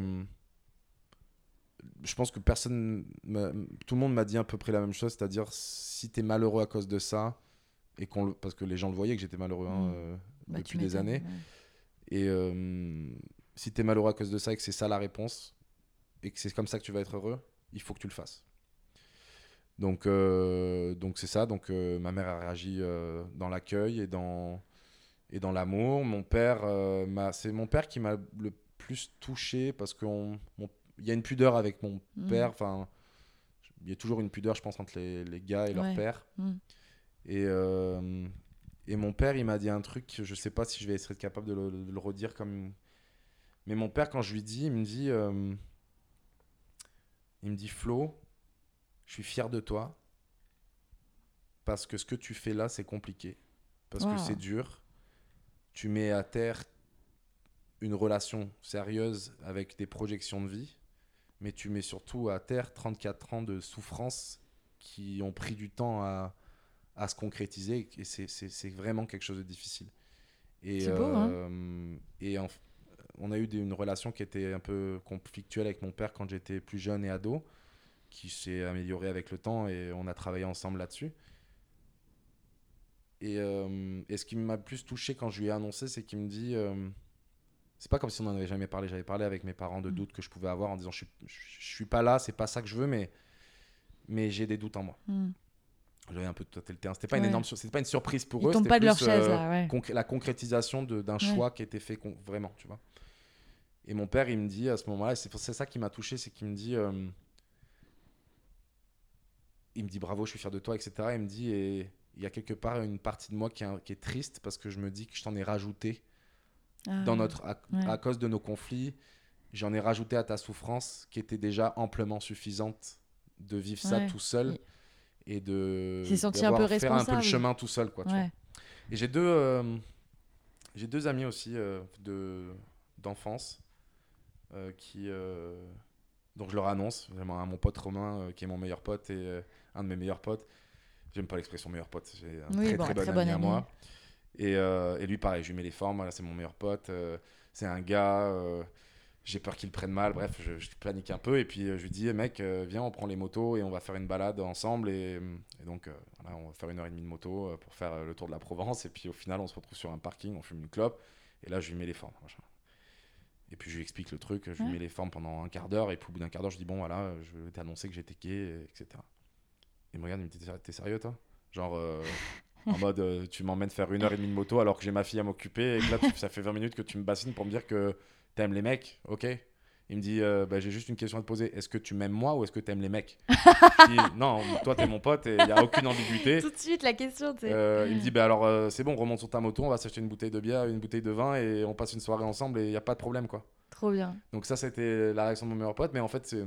je pense que personne. Tout le monde m'a dit à peu près la même chose, c'est-à-dire si t'es malheureux à cause de ça, et qu'on le- parce que les gens le voyaient que j'étais malheureux hein, Mm. Bah, tu depuis des années. ouais. Et euh, si t'es malheureux à cause de ça et que c'est ça la réponse, et que c'est comme ça que tu vas être heureux, il faut que tu le fasses. Donc euh, donc c'est ça. Donc euh, ma mère a réagi dans l'accueil et dans et dans l'amour. Mon père, c'est mon père qui m'a le plus touché parce qu'il y a une pudeur avec mon Mm. père. Enfin, il y a toujours une pudeur, je pense, entre les, les gars et leur père. Mm. Et, euh, et mon père, il m'a dit un truc, je sais pas si je vais être capable de le, de le redire comme. Mais mon père, quand je lui dis, il me dit, euh, il me dit, Flo, je suis fier de toi parce que ce que tu fais là, c'est compliqué, parce Wow. que c'est dur. Tu mets à terre une relation sérieuse avec des projections de vie, mais tu mets surtout à terre 34 ans de souffrance qui ont pris du temps à, à se concrétiser et c'est- vraiment quelque chose de difficile. Et, C'est beau, hein euh, et en- on a eu des- une relation qui était un peu conflictuelle avec mon père quand j'étais plus jeune et ado, qui s'est améliorée avec le temps et on a travaillé ensemble là-dessus. Et, euh, et ce qui m'a plus touché quand je lui ai annoncé, c'est qu'il me dit euh, c'est pas comme si on n'en avait jamais parlé. J'avais parlé avec mes parents de Mm. doutes que je pouvais avoir en disant je suis, je suis pas là, c'est pas ça que je veux, mais, mais j'ai des doutes en moi. Mm. J'avais un peu tâté le terrain. C'était pas une Ouais. énorme, sur- c'était pas une surprise pour Ils eux. tombent c'était pas de leur chaise, euh, là, ouais. concré- la concrétisation d'un choix qui a été fait vraiment, tu vois. Et mon père, il me dit à ce moment-là, c'est ça qui m'a touché, c'est qu'il me dit, euh, il me dit bravo, je suis fier de toi, etc. Il me dit et il y a quelque part une partie de moi qui est, qui est triste parce que je me dis que je t'en ai rajouté Ah, dans notre à, ouais. à cause de nos conflits. J'en ai rajouté à ta souffrance qui était déjà amplement suffisante de vivre ça tout seul et de s'est senti un peu faire un peu le chemin tout seul quoi. tu vois. Ouais. Et j'ai deux, euh, j'ai deux amis aussi euh, de d'enfance euh, qui, donc je leur annonce, vraiment à mon pote Romain qui est mon meilleur pote et un de mes meilleurs potes. J'aime pas l'expression meilleur pote, j'ai un Oui, très bon, très bon très ami à moi. Et, et lui pareil, je lui mets les formes, voilà, c'est mon meilleur pote, c'est un gars, j'ai peur qu'il prenne mal, bref, je, je panique un peu et puis euh, je lui dis, Eh, mec, euh, viens, on prend les motos et on va faire une balade ensemble et, et donc euh, voilà, on va faire une heure et demie de moto pour faire le tour de la Provence et puis au final on se retrouve sur un parking, on fume une clope et là je lui mets les formes. machin. Et puis je lui explique le truc, je lui Ouais. mets les formes pendant un quart d'heure, et puis au bout d'un quart d'heure, je dis bon voilà, je vais t'annoncer que j'étais gay, etc. Il me regarde, il me dit T'es sérieux- t'es sérieux toi? Genre euh, en [laughs] mode euh, tu m'emmènes faire une heure et demie de moto alors que j'ai ma fille à m'occuper, et que là tu- ça fait 20 minutes que tu me bassines pour me dire que t'aimes les mecs, ok il me dit, euh, bah, j'ai juste une question à te poser. Est-ce que tu m'aimes moi ou est-ce que tu aimes les mecs? [laughs] Je dis, non, toi t'es mon pote et il n'y a aucune ambiguïté. Tout de suite, la question. Euh, il me dit, bah alors euh, c'est bon, remonte sur ta moto, on va s'acheter une bouteille de bière, une bouteille de vin et on passe une soirée ensemble et il n'y a pas de problème quoi. Trop bien. Donc ça c'était la réaction de mon meilleur pote, mais en fait c'est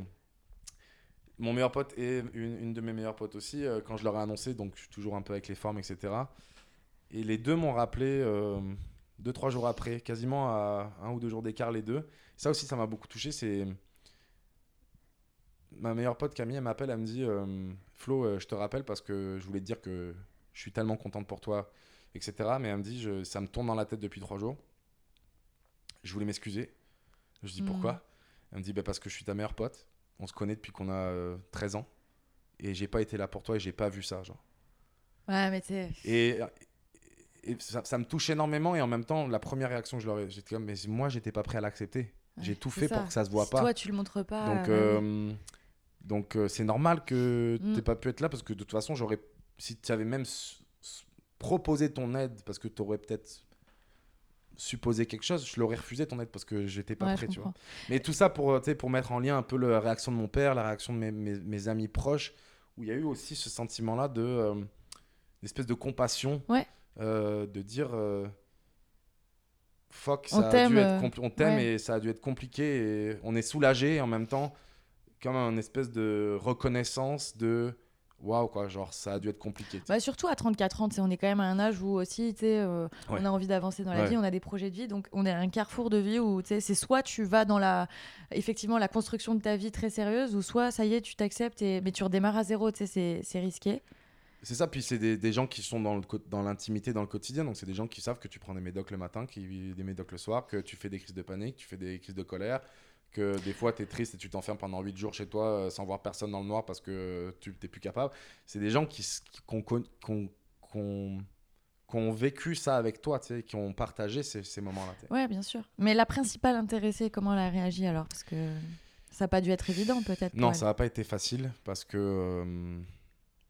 mon meilleur pote et une, une de mes meilleures potes aussi, euh, quand je leur ai annoncé, donc je suis toujours un peu avec les formes, etc. Et les deux m'ont rappelé deux, trois jours après, quasiment à un ou deux jours d'écart les deux. Ça aussi ça m'a beaucoup touché, c'est ma meilleure pote Camille, elle m'appelle, elle me dit euh, Flo, euh, je te rappelle parce que je voulais te dire que je suis tellement contente pour toi, etc. Mais elle me dit je- ça me tourne dans la tête depuis trois jours. Je voulais m'excuser. Je dis Mhm. pourquoi? Elle me dit bah, parce que je suis ta meilleure pote. On se connaît depuis qu'on a euh, 13 ans. Et j'ai pas été là pour toi et j'ai pas vu ça. Genre. Ouais, mais sais. Et, et ça, ça me touche énormément. Et en même temps, la première réaction que je leur ai, j'étais comme mais moi j'étais pas prêt à l'accepter. J'ai tout fait pour que ça se voit Si pas. Toi, tu le montres pas. Donc, euh, donc euh, c'est normal que Mm. tu pas pu être là parce que de toute façon, j'aurais, si tu avais même proposé ton aide parce que tu aurais peut-être supposé quelque chose, je l'aurais refusé ton aide parce que j'étais pas ouais, prêt, tu vois. Mais tout ça pour, pour mettre en lien un peu la réaction de mon père, la réaction de mes, mes- mes amis proches, où il y a eu aussi ce sentiment-là de euh, espèce de compassion, Ouais. Euh, de dire euh, fuck, On ça a t'aime, dû être euh, on t'aime ouais. et ça a dû être compliqué et on est soulagé et en même temps comme une espèce de reconnaissance de waouh quoi, genre ça a dû être compliqué. Bah, surtout à 34 ans, on est quand même à un âge où aussi, euh, Ouais. on a envie d'avancer dans la Ouais. vie, on a des projets de vie, donc on est à un carrefour de vie où, c'est soit tu vas dans la, effectivement, la construction de ta vie très sérieuse, ou soit ça y est, tu t'acceptes, et... mais tu redémarres à zéro, c'est risqué. C'est ça, puis c'est des, des gens qui sont dans le co- dans l'intimité, dans le quotidien. Donc, c'est des gens qui savent que tu prends des médocs le matin, qui des médocs le soir, que tu fais des crises de panique, tu fais des crises de colère, que des fois tu es triste et tu t'enfermes pendant 8 jours chez toi euh, sans voir personne dans le noir parce que tu n'es plus capable. C'est des gens qui ont vécu ça avec toi, qui ont partagé ces, ces moments-là. Ouais, bien sûr. Mais la principale intéressée, comment elle a réagi alors? Parce que ça n'a pas dû être évident, peut-être. Non, ça n'a pas été facile parce que euh,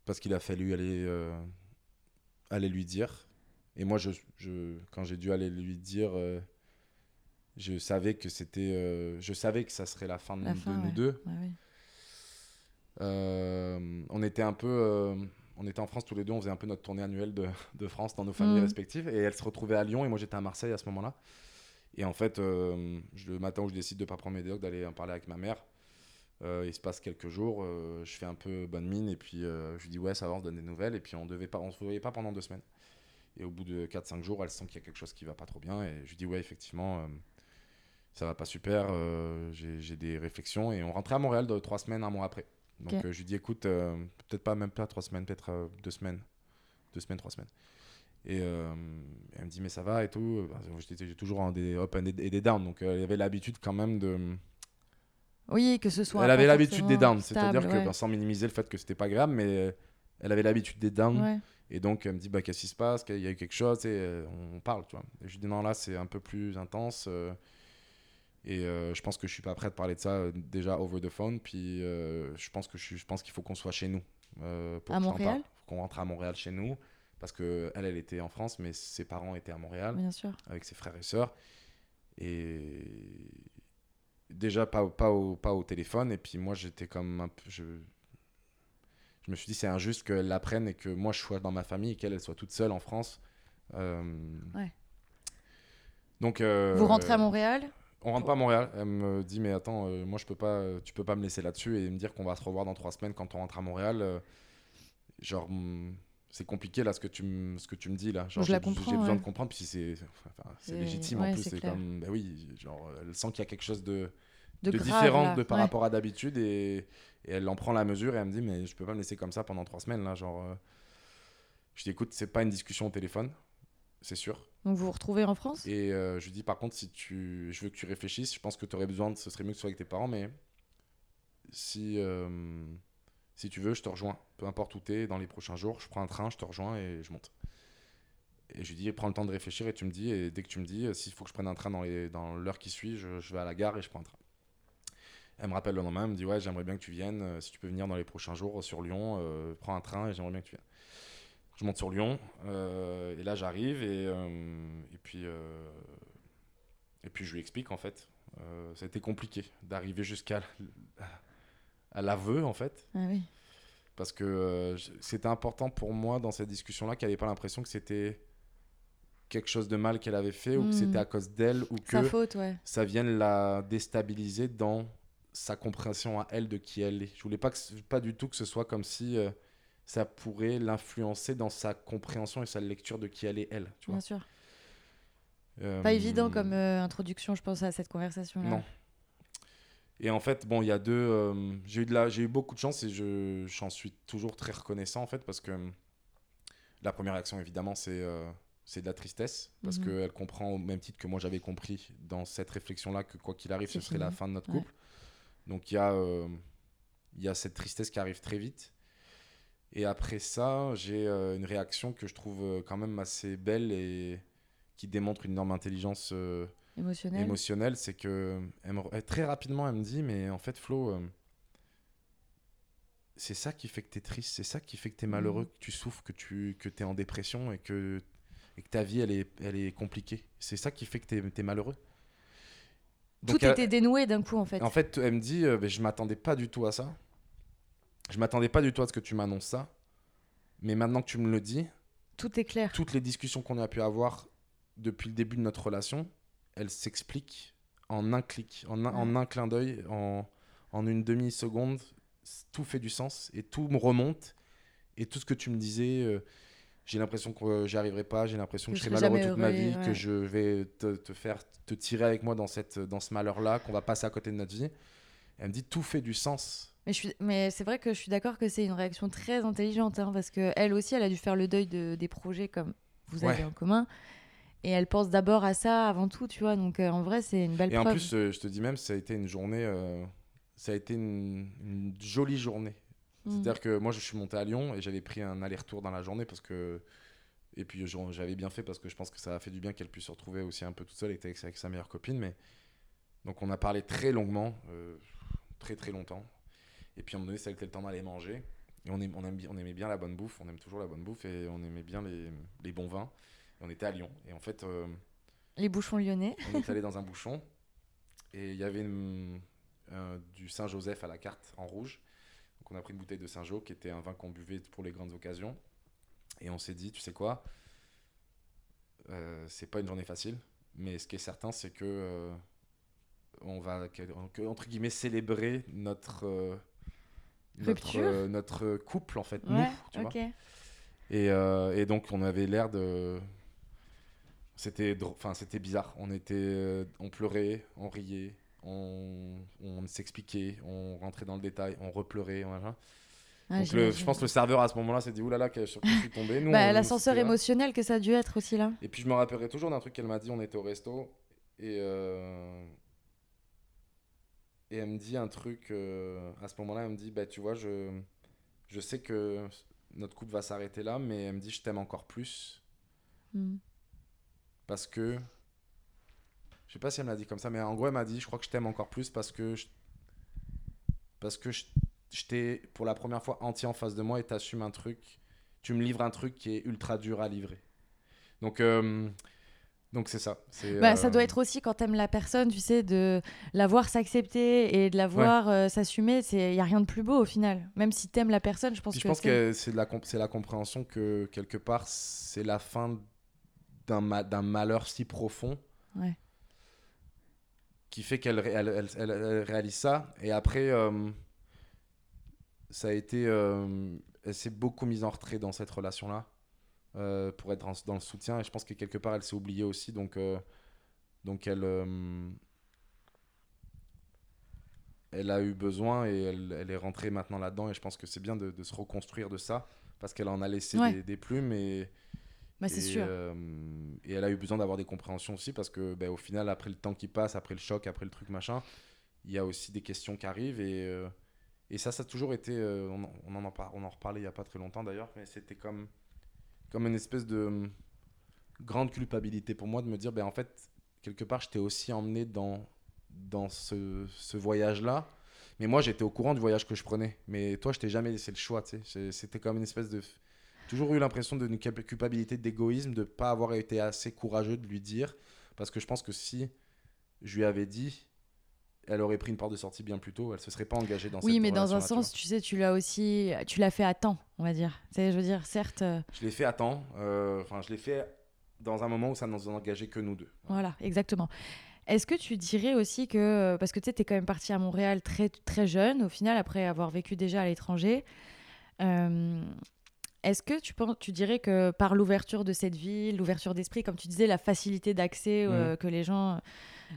parce qu'il a fallu aller euh, aller lui dire. Et moi, je, je- quand j'ai dû aller lui dire, euh, je savais que c'était, euh, je savais que ça serait la fin de, La de fin, nous ouais. deux. Ouais, ouais. On était un peu, on était en France tous les deux, on faisait un peu notre tournée annuelle de, de France dans nos familles Mhm. respectives. Et elle se retrouvait à Lyon et moi j'étais à Marseille à ce moment-là. Et en fait, je- le matin où je décide de pas prendre mes docs, d'aller en parler avec ma mère, euh, il se passe quelques jours, euh, je fais un peu bonne mine et puis euh, je lui dis ouais ça va, on se donne des nouvelles et puis on devait pas, on se voyait pas pendant deux semaines. Et au bout de 4-5 jours, elle sent qu'il y a quelque chose qui va pas trop bien et je lui dis ouais effectivement ça va pas super, j'ai des réflexions et on rentrait à Montréal de trois semaines, un mois après. Donc je lui dis écoute, peut-être pas même pas trois semaines, peut-être deux semaines, deux semaines, trois semaines. Et euh, elle me dit mais ça va et tout. J'étais j'ai toujours des up et des downs, donc elle avait l'habitude quand même de Oui, que ce soit. elle avait l'habitude des downs, c'est-à-dire que ben, sans minimiser le fait que c'était pas grave, mais euh, elle avait l'habitude des downs. Ouais. Et donc elle me dit bah, qu'est-ce qui se passe, qu'il y a eu quelque chose, et euh, on parle, tu vois. Et je lui dis non, là c'est un peu plus intense. euh, et euh, je pense que je suis pas prêt de parler de ça euh, déjà over the phone. Puis je pense que je, pense qu'il faut qu'on soit chez nous. pour À Montréal? qu'on rentre à Montréal chez nous. Parce que elle, elle était en France, mais ses parents étaient à Montréal Bien sûr. avec ses frères et sœurs. Et déjà, pas, au- pas, au, pas au téléphone. Et puis moi, j'étais comme un peu. Je, je me suis dit, c'est injuste qu'elle l'apprenne et que moi, je sois dans ma famille et qu'elle elle soit toute seule en France. Euh, Ouais. Donc. euh, Vous rentrez à Montréal? On rentre pas à Montréal. Elle me dit, mais attends, euh, moi, je peux pas. Tu peux pas me laisser là-dessus et me dire qu'on va se revoir dans trois semaines quand on rentre à Montréal. genre. hum, c'est compliqué là ce que tu me ce que tu me dis là genre Je la comprends, j'ai besoin de comprendre puis c'est enfin, c'est C'est- légitime ouais, en plus c'est comme bah oui genre elle sent qu'il y a quelque chose de de, de, grave, différent là. de par Ouais. rapport à d'habitude et, et elle en prend la mesure et elle me dit mais je peux pas me laisser comme ça pendant trois semaines là genre euh. je dis écoute c'est pas une discussion au téléphone c'est sûr Donc vous vous retrouvez en France? Et euh, je lui dis par contre si tu je veux que tu réfléchisses je pense que tu aurais besoin de ce serait mieux que ce soit avec tes parents mais si euh, si tu veux je te rejoins peu importe où tu es dans les prochains jours je prends un train je te rejoins et je monte Et je lui dis, prends le temps de réfléchir et tu me dis, et dès que tu me dis, euh, s'il faut que je prenne un train dans les- dans l'heure qui suit, je, je vais à la gare et je prends un train. Elle me rappelle le lendemain, elle me dit, ouais, j'aimerais bien que tu viennes, euh, si tu peux venir dans les prochains jours euh, sur Lyon, euh, prends un train et j'aimerais bien que tu viennes. Je monte sur Lyon, euh, et là j'arrive, et, et, puis, et puis je lui explique en fait. Ça a été compliqué d'arriver jusqu'à à l'aveu en fait Ah oui. parce que c'était important pour moi dans cette discussion-là qu'elle n'ait pas l'impression que c'était quelque chose de mal qu'elle avait fait ou que Mhm. c'était à cause d'elle ou que faute, ouais. ça vienne la déstabiliser dans sa compréhension à elle de qui elle est. Je voulais pas, que, pas du tout que ce soit comme si euh, ça pourrait l'influencer dans sa compréhension et sa lecture de qui elle est elle. Tu vois. Bien sûr. Euh, Pas évident comme euh, introduction, je pense, à cette conversation-là. Non. Et en fait, bon, il y a deux. j'ai eu de la, j'ai eu beaucoup de chance et je, j'en suis toujours très reconnaissant en fait parce que euh, la première réaction évidemment c'est c'est de la tristesse parce Mhm. qu'elle comprend au même titre que moi j'avais compris dans cette réflexion là que quoi qu'il arrive ce serait la fin de notre couple. Donc il y a euh, y a cette tristesse qui arrive très vite. Et après ça, j'ai euh, une réaction que je trouve euh, quand même assez belle et qui démontre une énorme intelligence euh, Émotionnel. émotionnelle, c'est que elle me- elle- très rapidement elle me dit mais en fait Flo c'est ça qui fait que tu es triste, c'est ça qui fait que tu es malheureux, Mhm. que tu souffres, que tu que es en dépression et que et que ta vie elle est elle est compliquée. C'est ça qui fait que tu es, malheureux. Tout Donc, elle- était dénoué d'un coup, en fait. en fait, elle me dit euh, je m'attendais pas du tout à ça. Je m'attendais pas du tout à ce que tu m'annonces ça. Mais maintenant que tu me le dis, Tout est clair. toutes les discussions qu'on a pu avoir depuis le début de notre relation, elles s'expliquent en un clic, en un, en Ouais. un clin d'œil, en, en une demi-seconde. Tout fait du sens et tout me remonte. Et tout ce que tu me disais, euh, j'ai l'impression que euh, j'y arriverai pas, j'ai l'impression que, Que je serai malheureux toute ma vie, que je vais te, te faire te tirer avec moi dans, cette, dans ce malheur-là, qu'on va passer à côté de notre vie. Elle me dit tout fait du sens. Mais, je suis... mais c'est vrai que je suis d'accord que c'est une réaction très intelligente, hein, parce que elle aussi, elle a dû faire le deuil de, des projets comme vous avez Ouais. en commun. Et elle pense d'abord à ça avant tout, tu vois. Donc euh, en vrai, c'est une belle Et en plus, euh, je te dis même, ça a été une journée, euh, ça a été une, une jolie journée. Mm. C'est-à-dire que moi, je suis monté à Lyon et j'avais pris un aller-retour dans la journée parce que. Et puis j'avais bien fait parce que je pense que ça a fait du bien qu'elle puisse se retrouver aussi un peu toute seule et avec, avec sa meilleure copine. Mais... Donc on a parlé très longuement, euh, très très longtemps. Et puis à un moment donné, ça a été le temps d'aller manger. Et on, aime, on, aime, bi- on aimait bien la bonne bouffe, on aime toujours la bonne bouffe et on aimait bien les, les bons vins. Et on était à Lyon. Et en fait, euh, Les bouchons lyonnais. on est [laughs] allé dans un bouchon et il y avait une- du Saint-Joseph à la carte en rouge. Donc on a pris une bouteille de Saint-Jo qui était un vin qu'on buvait pour les grandes occasions. Et on s'est dit, tu sais quoi, euh, c'est pas une journée facile, mais ce qui est certain, c'est que euh, on va entre guillemets célébrer notre euh, notre, notre couple en fait, nous, Ouais, tu vois. Et, et donc, on avait l'air de. C'était enfin, c'était bizarre. On, était, on pleurait, on riait, on, on s'expliquait, on rentrait dans le détail, on repleurait. Voilà. Ah, donc, le- je pense que le serveur à ce moment-là s'est dit oulala, que- sur qui je suis tombé. Bah, L'ascenseur émotionnel que ça a dû être aussi là. Et puis, je me rappellerai toujours d'un truc qu'elle m'a dit. On était au resto et. euh, Et elle me dit un truc, euh, à ce moment-là, elle me dit, bah, tu vois, je, je sais que notre couple va s'arrêter là, mais elle me dit, je t'aime encore plus Mm. parce que je sais pas si elle me l'a dit comme ça mais en gros elle m'a dit je crois que je t'aime encore plus parce que je... parce que je, je t'ai pour la première fois entier en face de moi et t'assumes un truc tu me livres un truc qui est ultra dur à livrer donc euh, donc c'est ça Bah, Ça euh, doit être aussi quand t'aimes la personne, tu sais, de la voir s'accepter et de la voir euh, s'assumer. Il n'y a rien de plus beau au final. Même si t'aimes la personne, je pense Puis je que pense c'est- que c'est la comp- c'est la compréhension que quelque part c'est la fin d'un ma- d'un malheur si profond Ouais. Qui fait qu'elle ré- elle, elle- elle- elle réalise ça. Et après euh, ça a été euh, elle s'est beaucoup mise en retrait dans cette relation là pour être dans, dans le soutien. Et je pense que quelque part elle s'est oubliée aussi. Donc euh, donc elle euh, elle a eu besoin et elle, elle est rentrée maintenant là-dedans. Et je pense que c'est bien de, de se reconstruire de ça parce qu'elle en a laissé Ouais. des, des plumes. Et, Bah, c'est et, sûr. euh, et elle a eu besoin d'avoir des compréhensions aussi parce que ben, au final après le temps qui passe après le choc après le truc machin il y a aussi des questions qui arrivent et, euh, et ça ça a toujours été euh, on, en- on en on reparlait il y a pas très longtemps d'ailleurs mais c'était comme comme une espèce de grande culpabilité pour moi de me dire, ben en fait, quelque part, je t'ai aussi emmené dans, dans ce, ce voyage-là. Mais moi, j'étais au courant du voyage que je prenais. Mais toi, je t'ai jamais laissé le choix, tu sais. C'était comme une espèce de... Toujours eu l'impression d'une culpabilité, d'égoïsme, de ne pas avoir été assez courageux de lui dire. Parce que je pense que si je lui avais dit, elle aurait pris une porte de sortie bien plus tôt. Elle se serait pas engagée dans oui, cette mais dans un sens, tu sais, tu l'as aussi, tu l'as fait à temps, on va dire. Tu sais, je veux dire, certes, euh. Je l'ai fait à temps. euh, Enfin, je l'ai fait dans un moment où ça ne nous engageait que nous deux. voilà, exactement. Est-ce que tu dirais aussi que, parce que tu sais, t'es quand même parti à Montréal très, très jeune, au final, après avoir vécu déjà à l'étranger, euh, est-ce que tu, penses, tu dirais que par l'ouverture de cette ville, l'ouverture d'esprit, comme tu disais, la facilité d'accès, euh, que les gens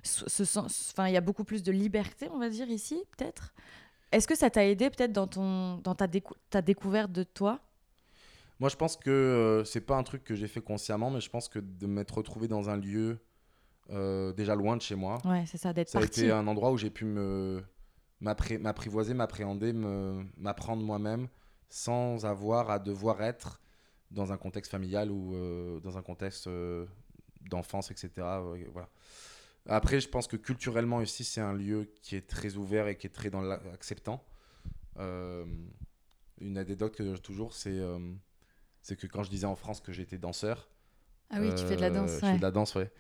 se se sentent, enfin, il y a beaucoup plus de liberté, on va dire, ici, peut-être? Est-ce que ça t'a aidé peut-être dans, ton, dans ta, décou- ta découverte de toi? Moi, je pense que euh, c'est pas un truc que j'ai fait consciemment, mais je pense que de m'être retrouvé dans un lieu euh, déjà loin de chez moi, Ouais, c'est ça, d'être ça a été un endroit où j'ai pu me m'apprivoiser, m'appréhender, m'apprendre moi-même sans avoir à devoir être dans un contexte familial ou euh, dans un contexte euh, d'enfance, etc. euh, voilà. Après, je pense que culturellement ici, c'est un lieu qui est très ouvert et qui est très dans l'acceptant. Euh, une anecdote que j'ai toujours, c'est c'est que quand je disais en France que j'étais danseur, Ah oui, tu fais de la danse. Je ouais. fais de la danse, ouais.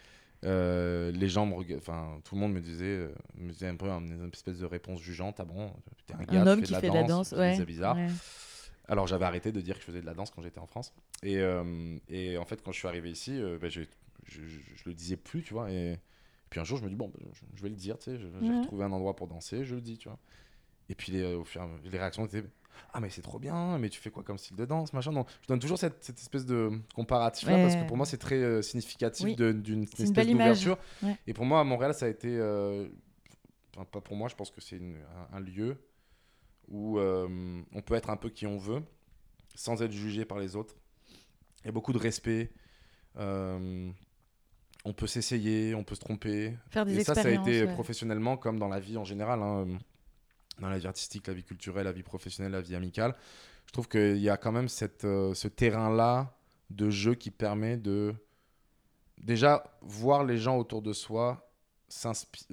Euh, les gens enfin tout le monde me disait, me disait un peu une espèce de réponse jugeante. Ah bon, t'es un gars, Un tu homme fais qui de fait de la danse, c'est ouais. bizarre. ouais. Alors j'avais arrêté de dire que je faisais de la danse quand j'étais en France. Et, euh, et en fait, quand je suis arrivé ici, euh, ben, je, je, le disais plus, tu vois. Et, puis un jour, je me dis, bon, je, je vais le dire, tu sais. je- J'ai Ouais. retrouvé un endroit pour danser, je le dis, tu vois. Et puis les, au fur et à mesure, les réactions étaient, ah mais c'est trop bien, mais tu fais quoi comme style de danse, machin. Je donne toujours cette, cette espèce de comparatif Ouais. parce que pour moi c'est très euh, significatif Oui. d'une espèce d'ouverture. Ouais. Et pour moi à Montréal ça a été, enfin pas pour moi, je pense que c'est un lieu où euh, on peut être un peu qui on veut sans être jugé par les autres. Il y a beaucoup de respect. euh, on peut s'essayer, on peut se tromper. Faire des Et ça, ça a été ouais. professionnellement comme dans la vie en général. hein. Dans la vie artistique, la vie culturelle, la vie professionnelle, la vie amicale. Je trouve qu'il y a quand même cette, euh, ce terrain-là de jeu qui permet de déjà voir les gens autour de soi s'inspi-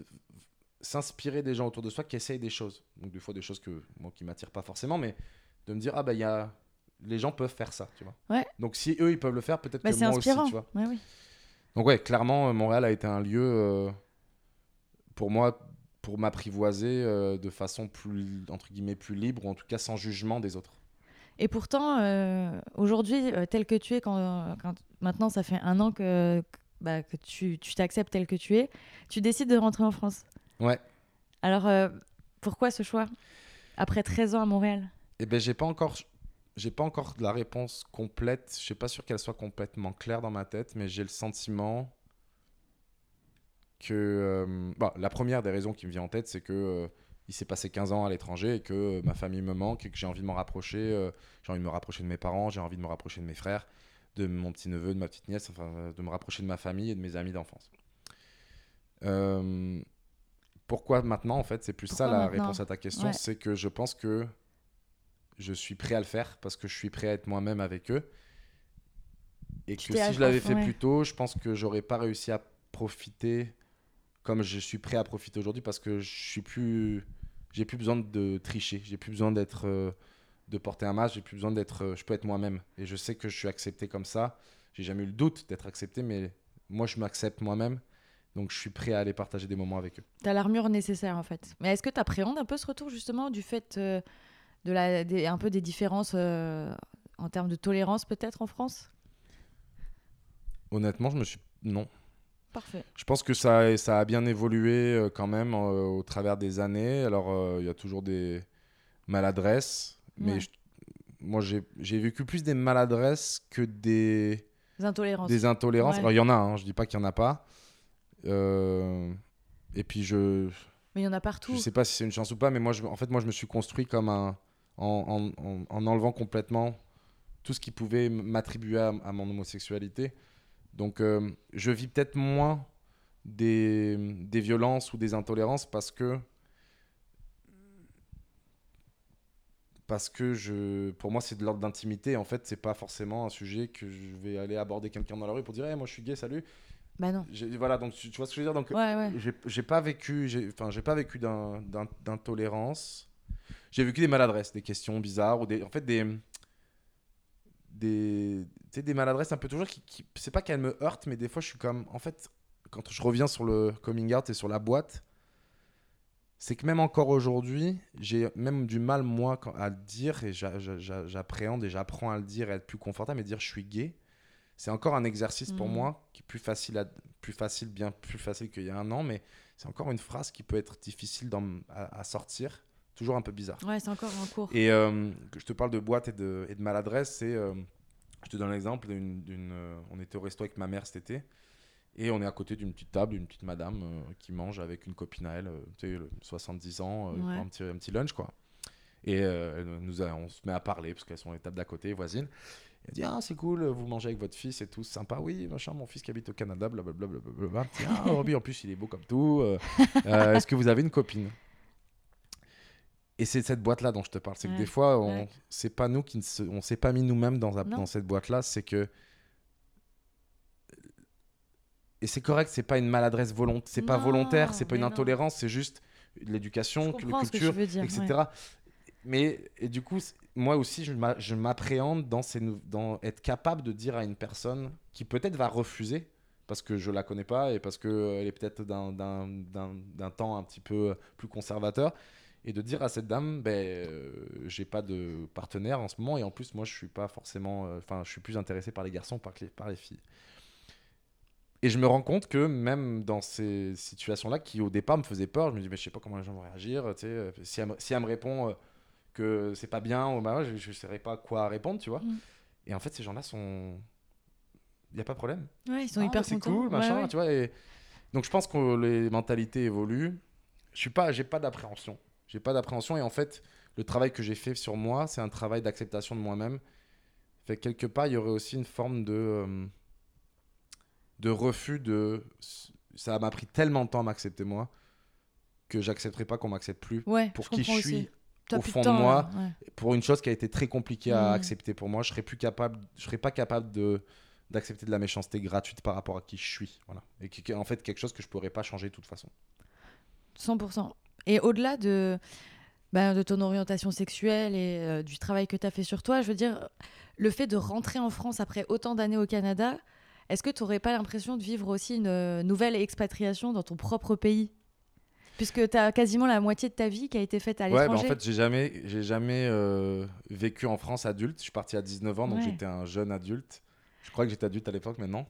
s'inspirer des gens autour de soi qui essayent des choses. Donc des fois des choses que moi qui m'attirent pas forcément, mais de me dire ah bah il y a les gens peuvent faire ça, tu vois. Ouais. Donc si eux ils peuvent le faire, peut-être Bah, que c'est moi aussi, inspirant. tu vois. Ouais, oui. Donc ouais, clairement, euh, Montréal a été un lieu euh, pour moi pour m'apprivoiser euh, de façon plus entre guillemets plus libre ou en tout cas sans jugement des autres. Et pourtant, euh, aujourd'hui, tel que tu es, quand, quand- maintenant ça fait un an que, bah, que tu tu t'acceptes tel que tu es, tu décides de rentrer en France. Ouais. Alors, euh, pourquoi ce choix Après 13 ans à Montréal? Eh ben j'ai pas encore j'ai pas encore la réponse complète, je suis pas sûr qu'elle soit complètement claire dans ma tête, mais j'ai le sentiment que euh, bah, la première des raisons qui me vient en tête, c'est que euh, il s'est passé 15 ans à l'étranger et que euh, ma famille me manque et que j'ai envie de m'en rapprocher, euh, j'ai envie de me rapprocher de mes parents, j'ai envie de me rapprocher de mes frères, de mon petit neveu, de ma petite nièce, enfin de me rapprocher de ma famille et de mes amis d'enfance. Euh, pourquoi maintenant en fait, c'est plus ça la réponse à ta question, Ouais. c'est que je pense que je suis prêt à le faire parce que je suis prêt à être moi-même avec eux. Et Tu que si je l'avais fait ouais. plus tôt, je pense que j'aurais pas réussi à profiter comme je suis prêt à profiter aujourd'hui parce que je suis plus j'ai plus besoin de tricher, j'ai plus besoin d'être euh, de porter un masque, j'ai plus besoin d'être euh, je peux être moi-même et je sais que je suis accepté comme ça. J'ai jamais eu le doute d'être accepté mais moi je m'accepte moi-même. Donc je suis prêt à aller partager des moments avec eux. Tu as l'armure nécessaire en fait. Mais est-ce que tu appréhendes un peu ce retour justement du fait euh, de la, des, un peu des différences euh, en termes de tolérance peut-être en France? Honnêtement, je me suis non, Parfait. Je pense que ça, ça a bien évolué euh, quand même au travers des années. Alors, il y a toujours des maladresses, mais Ouais. je- moi, j'ai vécu plus des maladresses que des, Les intolérances. des intolérances. Ouais. Alors, il y en a, hein, je dis pas qu'il y en a pas. Euh, et puis, je Mais il y en a partout. je sais pas si c'est une chance ou pas, mais moi, je, en fait, moi, je me suis construit comme un. En, en- en- en enlevant complètement tout ce qui pouvait m'attribuer à, à mon homosexualité. Donc, euh, je vis peut-être moins des, des violences ou des intolérances parce que. parce que je, pour moi, c'est de l'ordre d'intimité. En fait, c'est pas forcément un sujet que je vais aller aborder quelqu'un dans la rue pour dire, hey, moi, je suis gay, salut. Bah non. Voilà, donc tu, tu vois ce que je veux dire? Donc, Ouais, ouais. j'ai- pas vécu, enfin, j'ai pas vécu d'intolérance. J'ai vécu des maladresses, des questions bizarres ou des, en fait, des, des, tu sais, des maladresses un peu toujours qui, qui c'est pas qu'elles me heurtent, mais des fois, je suis comme, en fait, quand je reviens sur le coming out et sur la boîte, c'est que même encore aujourd'hui, j'ai même du mal, moi, à le dire, et j'a- j'a- j'a- j'appréhende et j'apprends à le dire et à être plus confortable, et dire je suis gay. C'est encore un exercice pour Mhm. moi qui est plus facile, à, plus facile, bien plus facile qu'il y a un an, mais c'est encore une phrase qui peut être difficile dans- à, à sortir, toujours un peu bizarre. Ouais, c'est encore en cours. Et euh, que je te parle de boîte et de, et de maladresse, c'est. euh, je te donne l'exemple d'une. d'une, euh, on était au resto avec ma mère cet été. Et on est à côté d'une petite table, d'une petite madame euh, qui mange avec une copine à elle, euh, tu sais, le- 70 ans, euh, Ouais. un, petit, un petit lunch, quoi. Et nous a- on se met à parler, parce qu'elles sont les tables d'à côté, voisines. Elle dit Ah, c'est cool, vous mangez avec votre fils et tout, sympa. Oui, machin, mon fils qui habite au Canada, blablabla. blablabla. Tiens, [laughs] Ah, Robbie, en plus, il est beau comme tout. euh, euh, Est-ce que vous avez une copine? Et c'est cette boîte-là dont je te parle. C'est que des fois, on ouais. c'est pas nous qui ne se- on s'est pas mis nous-mêmes dans, dans cette boîte-là. C'est que et c'est correct, c'est pas une maladresse volontaire, c'est pas volontaire, c'est pas une non. intolérance, c'est juste l'éducation, la culture, dire. etc. ouais. Mais et du coup, moi aussi, je m'a- je m'appréhende dans, être capable de dire à une personne qui peut-être va refuser parce que je la connais pas et parce qu'elle est peut-être d'un- temps un petit peu plus conservateur et de dire à cette dame, ben, euh, j'ai pas de partenaire en ce moment et en plus, moi, je suis pas forcément, euh, enfin, je suis plus intéressé par les garçons par les, par les filles. Et je me rends compte que même dans ces situations-là, qui au départ me faisaient peur, je me dis, mais je sais pas comment les gens vont réagir. Euh, si, elle si elle me répond euh, que c'est pas bien, ou bah, je ne saurais pas quoi répondre, tu vois. Mm. Et en fait, ces gens-là sont. Il n'y a pas de problème. Ouais, ils sont Ah, hyper mais C'est contents. cool, machin, ouais. tu vois. Et... Donc je pense que les mentalités évoluent. Je suis pas, j'ai pas d'appréhension. J'ai pas d'appréhension et en fait, le travail que j'ai fait sur moi, c'est un travail d'acceptation de moi-même. Fait que quelque part, il y aurait aussi une forme de euh, de refus de. Ça m'a pris tellement de temps à m'accepter moi que j'accepterai pas qu'on m'accepte plus Ouais, pour je qui je suis aussi. Au fond de temps, moi. ouais. pour une chose qui a été très compliquée à Mm. accepter pour moi. Je serais plus capable, je serais pas capable de d'accepter de la méchanceté gratuite par rapport à qui je suis, voilà. Et qui en fait quelque chose que je pourrais pas changer de toute façon. 100%. Et au-delà de, bah, de ton orientation sexuelle et euh, du travail que tu as fait sur toi, je veux dire, le fait de rentrer en France après autant d'années au Canada, est-ce que tu n'aurais pas l'impression de vivre aussi une euh, nouvelle expatriation dans ton propre pays? Puisque tu as quasiment la moitié de ta vie qui a été faite à Ouais, bah en l'étranger. fait, j'ai jamais, j'ai jamais euh, vécu en France adulte. Je suis parti à 19 ans, donc Ouais. j'étais un jeune adulte. Je crois que j'étais adulte à l'époque, mais non.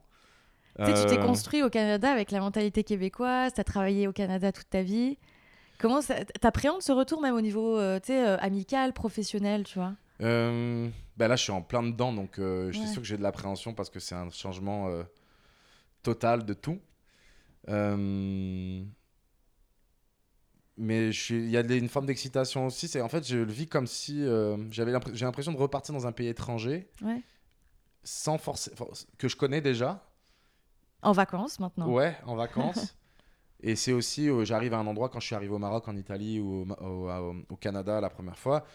Tu t'es Euh, construit au Canada avec la mentalité québécoise, tu as travaillé au Canada toute ta vie. Comment ça- t'appréhendes ce retour même au niveau euh, euh, amical, professionnel, tu vois? Bah là, je suis en plein dedans, donc je suis sûr que j'ai de l'appréhension parce que c'est un changement total de tout. Euh, mais il y a une forme d'excitation aussi. C'est en fait, je le vis comme si euh, j'avais j'ai l'impression de repartir dans un pays étranger, Ouais. sans force que je connais déjà. En vacances maintenant. Ouais, en [laughs] vacances. Et c'est aussi, euh, j'arrive à un endroit quand je suis arrivé au Maroc, en Italie ou au, Ma- au- au- au Canada la première fois.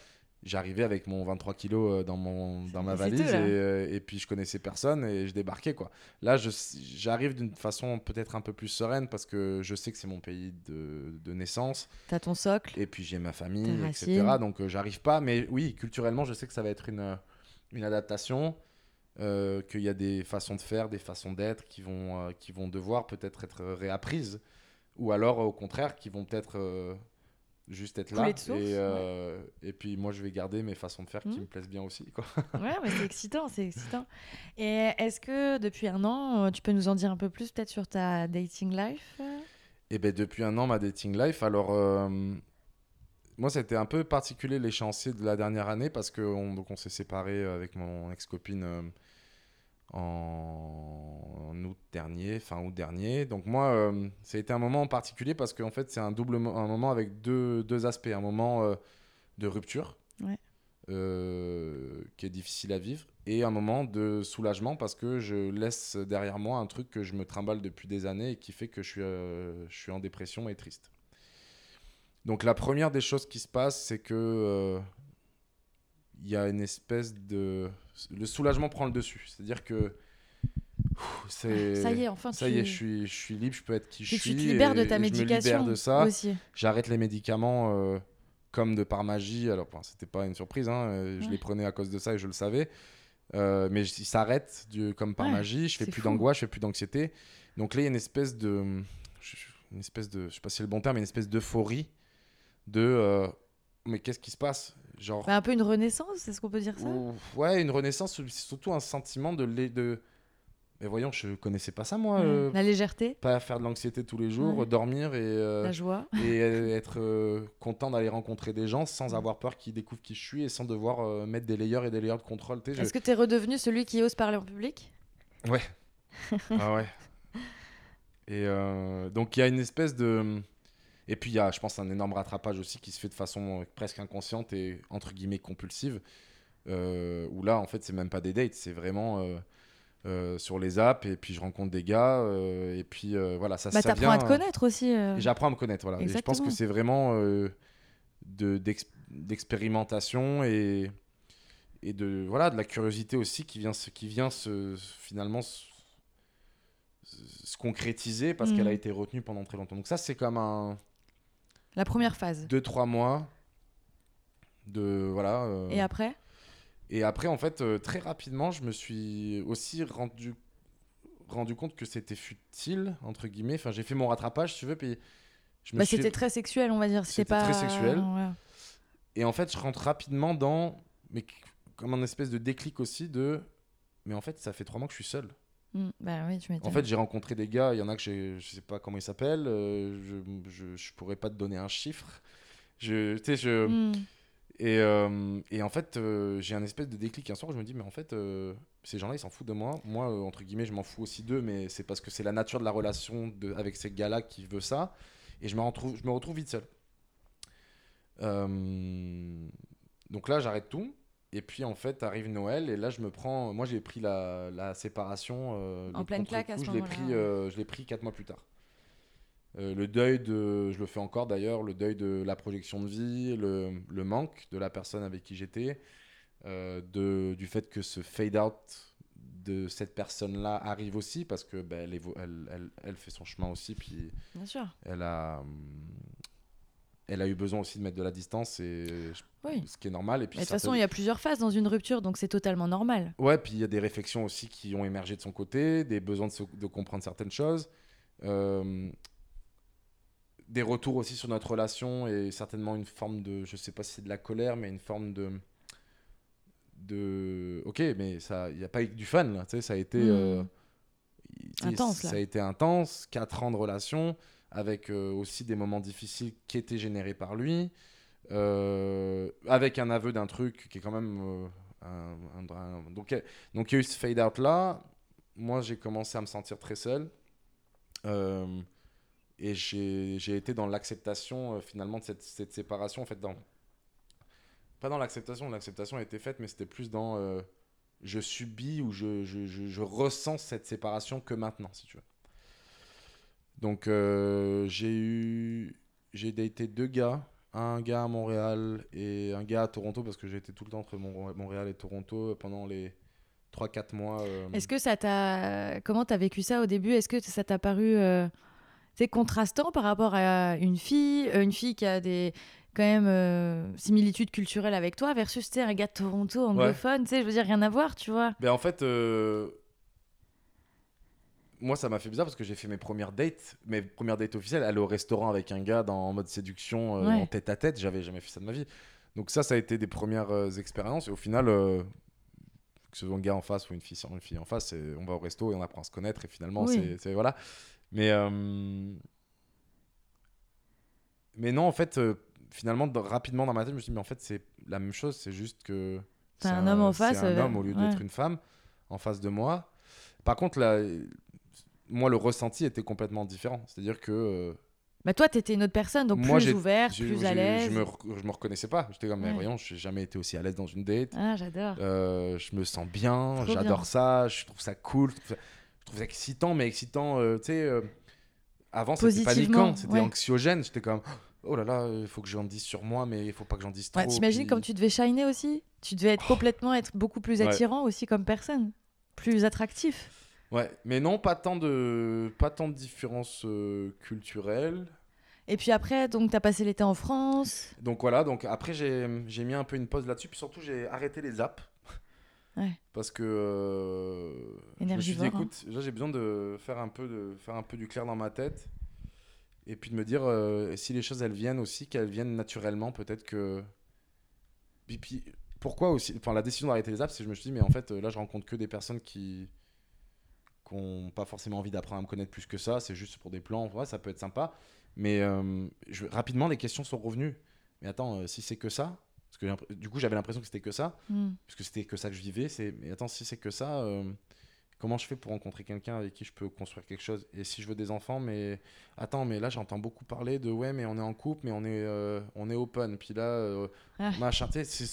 J'arrivais avec mon 23 kilos euh, dans, mon, dans ma valise tout, et, euh, et puis je connaissais personne et je débarquais quoi. Là, j'arrive d'une façon peut-être un peu plus sereine parce que je sais que c'est mon pays de, de naissance T'as ton socle. et puis j'ai ma famille, etc. Donc euh, j'arrive pas, mais oui, culturellement, je sais que ça va être une, une adaptation, euh, qu'il y a des façons de faire, des façons d'être qui vont, euh, qui vont devoir peut-être être réapprises, ou alors au contraire, qui vont peut-être euh, juste être là. Source, et, euh, et puis moi, je vais garder mes façons de faire qui Mhm. me plaisent bien aussi. Quoi. Ouais, mais c'est [laughs] excitant, c'est excitant. Et est-ce que depuis un an, euh, tu peux nous en dire un peu plus peut-être sur ta dating life euh? Et ben depuis un an, ma dating life, alors euh, moi, c'était un peu particulier l'échéancier de la dernière année parce qu'on on s'est séparés avec mon ex-copine en, août dernier, fin août dernier. Donc moi, euh, ça a été un moment en particulier parce qu'en fait, c'est un double un moment avec deux, deux aspects. Un moment euh, de rupture Ouais. euh, qui est difficile à vivre et un moment de soulagement parce que je laisse derrière moi un truc que je me trimballe depuis des années et qui fait que je suis, euh, je suis en dépression et triste. Donc la première des choses qui se passe, c'est que il y a une espèce de. Le soulagement prend le dessus. C'est-à-dire que. C'est... Ça y est, enfin, Ça tu... y est, je suis, je suis libre, je peux être qui je tu suis. te libères de ta je me médication libère de ça. aussi. J'arrête les médicaments euh, comme de par magie. Alors, bon, c'était pas une surprise, hein, euh, je Ouais. les prenais à cause de ça et je le savais. Euh, mais ils s'arrêtent comme par Ouais, magie. Je fais plus fou. d'angoisse, je fais plus d'anxiété. Donc là, il y a une espèce de. Une espèce de. Je sais pas si c'est le bon terme, mais une espèce d'euphorie de. euh, mais qu'est-ce qui se passe? Genre. Bah, un peu une renaissance, est-ce qu'on peut dire ça? Ou- ouais, une renaissance, c'est surtout un sentiment de. de... Mais voyons, je connaissais pas ça, moi. Ouais. euh, La légèreté, Pas faire de l'anxiété tous les jours, dormir et. euh, la joie. et euh, [laughs] être content d'aller rencontrer des gens sans avoir peur qu'ils découvrent qui je suis et sans devoir mettre des layers et des layers de contrôle. je- Est-ce que tu es redevenu celui qui ose parler en public? Ouais. [laughs] ah ouais. Et donc il y a une espèce de... Et puis il y a, je pense, un énorme rattrapage aussi qui se fait de façon euh, presque inconsciente et entre guillemets compulsive. euh, où là, en fait, c'est même pas des dates, c'est vraiment euh, euh, sur les apps et puis je rencontre des gars et puis voilà, ça, Bah, ça t'apprends à vient, te connaître aussi. J'apprends à me connaître, voilà. Et je pense que c'est vraiment de d'ex- d'expérimentation et et de voilà de la curiosité aussi qui vient qui vient se finalement se, se concrétiser parce qu'elle a été retenue pendant très longtemps. Donc ça c'est comme un La première phase. deux trois mois de voilà. euh, Et après? Et après, en fait, euh, très rapidement, je me suis aussi rendu, rendu compte que c'était futile, entre guillemets. Enfin, j'ai fait mon rattrapage, si tu veux, puis je me bah, suis... C'était très sexuel, on va dire. C'était pas... très sexuel. Ouais. Et en fait, je rentre rapidement dans... Mais comme un espèce de déclic aussi de... Mais en fait, ça fait trois mois que je suis seul. Mm, Bah oui, tu m'étonnes. En fait, j'ai rencontré des gars, il y en a que je sais pas comment ils s'appellent, euh, je, je, je pourrais pas te donner un chiffre. Je, tu sais, je... Mm. Et, euh, et en fait, euh, j'ai un espèce de déclic un soir où je me dis, mais en fait, ces gens-là, ils s'en foutent de moi. Moi, entre guillemets, je m'en fous aussi d'eux, mais c'est parce que c'est la nature de la relation de, avec ces gars-là qui veut ça. Et je me retrouve, je me retrouve vite seul. Donc là, j'arrête tout. Et puis, en fait, arrive Noël. Et là, je me prends. Moi, j'ai pris la, la séparation. euh, En le pleine claque à ce moment-là, euh, Je l'ai pris quatre mois plus tard. Euh, le deuil de, je le fais encore d'ailleurs, le deuil de la projection de vie, le, le manque de la personne avec qui j'étais, euh, de, du fait que ce fade out de cette personne-là arrive aussi parce que ben, elle, elle, elle, elle fait son chemin aussi, puis Bien sûr. elle a, elle a eu besoin aussi de mettre de la distance, et je- Oui. ce qui est normal. Et puis de toute façon, il y a plusieurs phases dans une rupture, donc c'est totalement normal. Ouais, puis il y a des réflexions aussi qui ont émergé de son côté, des besoins de, se- de comprendre certaines choses, euh, des retours aussi sur notre relation et certainement une forme de, je sais pas si c'est de la colère, mais une forme de, de, ok, mais ça, il n'y a pas eu du fun là, tu sais, ça a été euh, Intense, là. ça a été intense, quatre ans de relation avec euh, aussi des moments difficiles qui étaient générés par lui, euh, avec un aveu d'un truc qui est quand même euh, donc donc il y a eu ce fade out là. Moi, j'ai commencé à me sentir très seul. Et j'ai été dans l'acceptation finalement de cette, cette séparation. En fait, dans, pas dans l'acceptation, l'acceptation a été faite, mais c'était plus dans je subis ou je, je ressens cette séparation que maintenant, si tu veux. Donc, euh, j'ai eu. J'ai daté deux gars, un gars à Montréal et un gars à Toronto, parce que j'ai été tout le temps entre Mon- Montréal et Toronto pendant les 3-4 mois. euh, Est-ce que ça t'a. Comment t'as vécu ça au début? Est-ce que ça t'a paru. euh, C'est contrastant par rapport à une fille, euh, une fille qui a des quand même euh, similitudes culturelles avec toi versus un gars de Toronto anglophone, tu sais, je veux dire rien à voir, tu vois? Ben en fait, euh, moi ça m'a fait bizarre parce que j'ai fait mes premières dates, mes premières dates officielles, aller au restaurant avec un gars dans, en mode séduction, euh, Ouais. en tête à tête, j'avais jamais fait ça de ma vie. Donc ça, ça a été des premières euh, expériences et au final, euh, que ce soit un gars en face ou une fille, une fille en face, on va au resto et on apprend à se connaître et finalement, Oui. c'est- voilà. Mais mais non, en fait, finalement, rapidement dans ma tête, je me suis dit, mais en fait, c'est la même chose, c'est juste que. C'est un homme en face, C'est un homme au lieu ouais. d'être une femme en face de moi. Par contre, là, moi, le ressenti était complètement différent. C'est-à-dire que euh, Bah toi, t'étais une autre personne, donc Moi, plus ouverte, plus à l'aise. je me, je me reconnaissais pas. J'étais comme, mais Ouais. voyons, j'ai jamais été aussi à l'aise dans une date. Ah, j'adore. Euh, je me sens bien, j'adore ça, je trouve ça cool, je trouve ça, je trouve ça excitant, mais excitant, euh, tu sais. euh, avant, c'était paniquant, c'était ouais. anxiogène. J'étais comme, oh là là, il faut que j'en dise sur moi, mais il faut pas que j'en dise trop. Ouais, T'imagines puis- comme tu devais shiner aussi? Tu devais être complètement être beaucoup plus attirant aussi comme personne, plus attractif. Ouais, mais non, pas tant de, pas tant de différences euh, culturelles. Et puis après, donc t'as passé l'été en France. Donc voilà, donc après j'ai mis un peu une pause là-dessus, puis surtout j'ai arrêté les apps. Ouais. Parce que euh, je me suis dit, hein. écoute, là j'ai besoin de faire un peu de faire un peu du clair dans ma tête, et puis de me dire euh, si les choses elles viennent aussi, qu'elles viennent naturellement, peut-être que. Puis, puis, pourquoi aussi, enfin la décision d'arrêter les apps, c'est que je me suis dit mais en fait euh, là je rencontre que des personnes qui qui n'ont pas forcément envie d'apprendre à me connaître plus que ça, c'est juste pour des plans, ouais, ça peut être sympa. Mais euh, je- rapidement, les questions sont revenues. Mais attends, euh, si c'est que ça, parce que du coup, j'avais l'impression que c'était que ça, Hmm. puisque c'était que ça que je vivais. C'est, mais attends, si c'est que ça, euh, comment je fais pour rencontrer quelqu'un avec qui je peux construire quelque chose? Et si je veux des enfants, mais attends, mais là, j'entends beaucoup parler de ouais, mais on est en couple, mais on est, euh, on est open. Puis là, euh, Ah. machin, tu sais,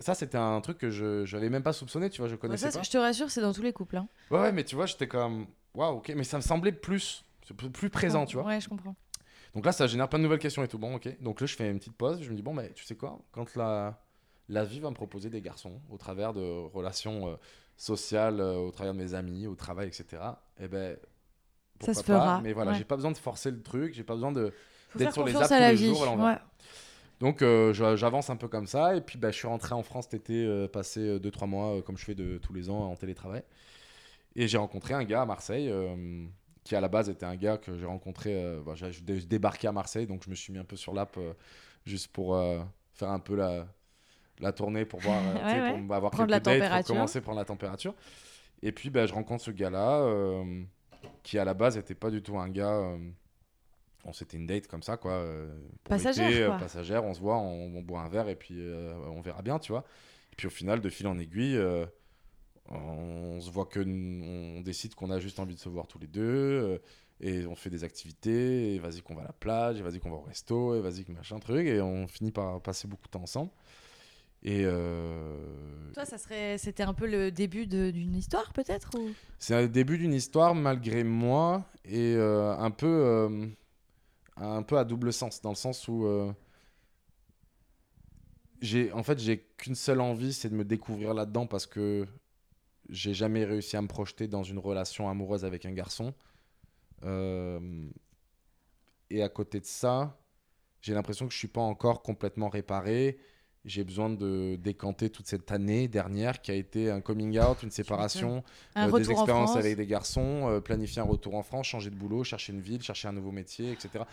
ça, c'était un truc que je n'avais même pas soupçonné, tu vois, je connaissais ça, pas. je te rassure, c'est dans tous les couples. Hein. Ouais, ouais, mais tu vois, j'étais comme waouh, ok, mais ça me semblait plus, plus présent, tu vois. Ouais, je comprends. Donc là, ça génère plein de nouvelles questions et tout. Bon, ok. Donc là, je fais une petite pause. Je me dis, bon, bah, tu sais quoi? Quand la, la vie va me proposer des garçons au travers de relations euh, sociales, euh, au travers de mes amis, au travail, etc., eh ben. pourquoi se pas, fera, Mais voilà, ouais. j'ai pas besoin de forcer le truc. J'ai pas besoin de. D'être sur les apps tous les vie. jours, ouais. Donc euh, j'avance un peu comme ça. Et puis, bah, je suis rentré en France cet été, euh, passé 2-3 mois, euh, comme je fais de tous les ans en télétravail. Et j'ai rencontré un gars à Marseille. qui à la base était un gars que j'ai rencontré, bah, j'ai débarqué à Marseille, donc je me suis mis un peu sur l'app juste pour faire un peu la, la tournée pour voir, euh, [laughs] Ouais, ouais. pour avoir Prendre la quelques dates, pour commencer à prendre la température. Et puis bah, je rencontre ce gars-là, euh, qui à la base était pas du tout un gars. euh, on c'était une date comme ça, quoi. euh, Passagère, quoi. passagère, on se voit, on, on boit un verre et puis on verra bien, tu vois. Et puis au final, de fil en aiguille, on se voit que on décide qu'on a juste envie de se voir tous les deux et on fait des activités et vas-y qu'on va à la plage et vas-y qu'on va au resto et vas-y que machin truc et on finit par passer beaucoup de temps ensemble et euh, Toi, ça serait, c'était un peu le début d'une histoire, peut-être ou... c'est le début d'une histoire malgré moi et euh, un peu euh, un peu à double sens dans le sens où j'ai en fait j'ai qu'une seule envie c'est de me découvrir là-dedans parce que j'ai jamais réussi à me projeter dans une relation amoureuse avec un garçon. Et à côté de ça j'ai l'impression que je suis pas encore complètement réparé j'ai besoin de décanter toute cette année dernière qui a été un coming out, une [laughs] séparation, Un euh, des expériences avec des garçons, euh, planifier un retour en France, changer de boulot, chercher une ville, chercher un nouveau métier, etc.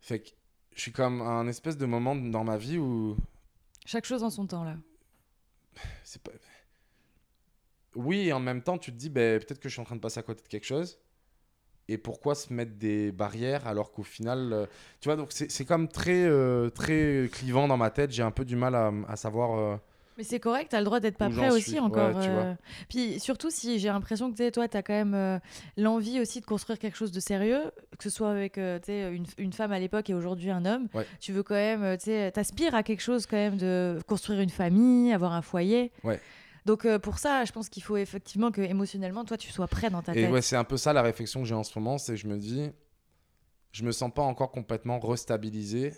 Fait que je suis comme à un espèce de moment dans ma vie où Chaque chose en son temps, là. c'est pas. Oui, et en même temps, tu te dis, ben, peut-être que je suis en train de passer à côté de quelque chose. Et pourquoi se mettre des barrières alors qu'au final. euh, Tu vois, donc c'est comme très, euh, très clivant dans ma tête. J'ai un peu du mal à, à savoir. euh, Mais c'est correct, t'as le droit d'être pas prêt aussi suis, encore. ouais, tu vois. Puis surtout si j'ai l'impression que toi, t'as quand même l'envie aussi de construire quelque chose de sérieux, que ce soit avec une, une femme à l'époque et aujourd'hui un homme. Ouais. Tu veux quand même, tu t'aspires à quelque chose quand même de construire une famille, avoir un foyer. Ouais. Donc euh, pour ça, je pense qu'il faut effectivement que émotionnellement, toi, tu sois prêt dans ta Et tête. ouais, c'est un peu ça la réflexion que j'ai en ce moment, c'est que je me dis, je me sens pas encore complètement restabilisé,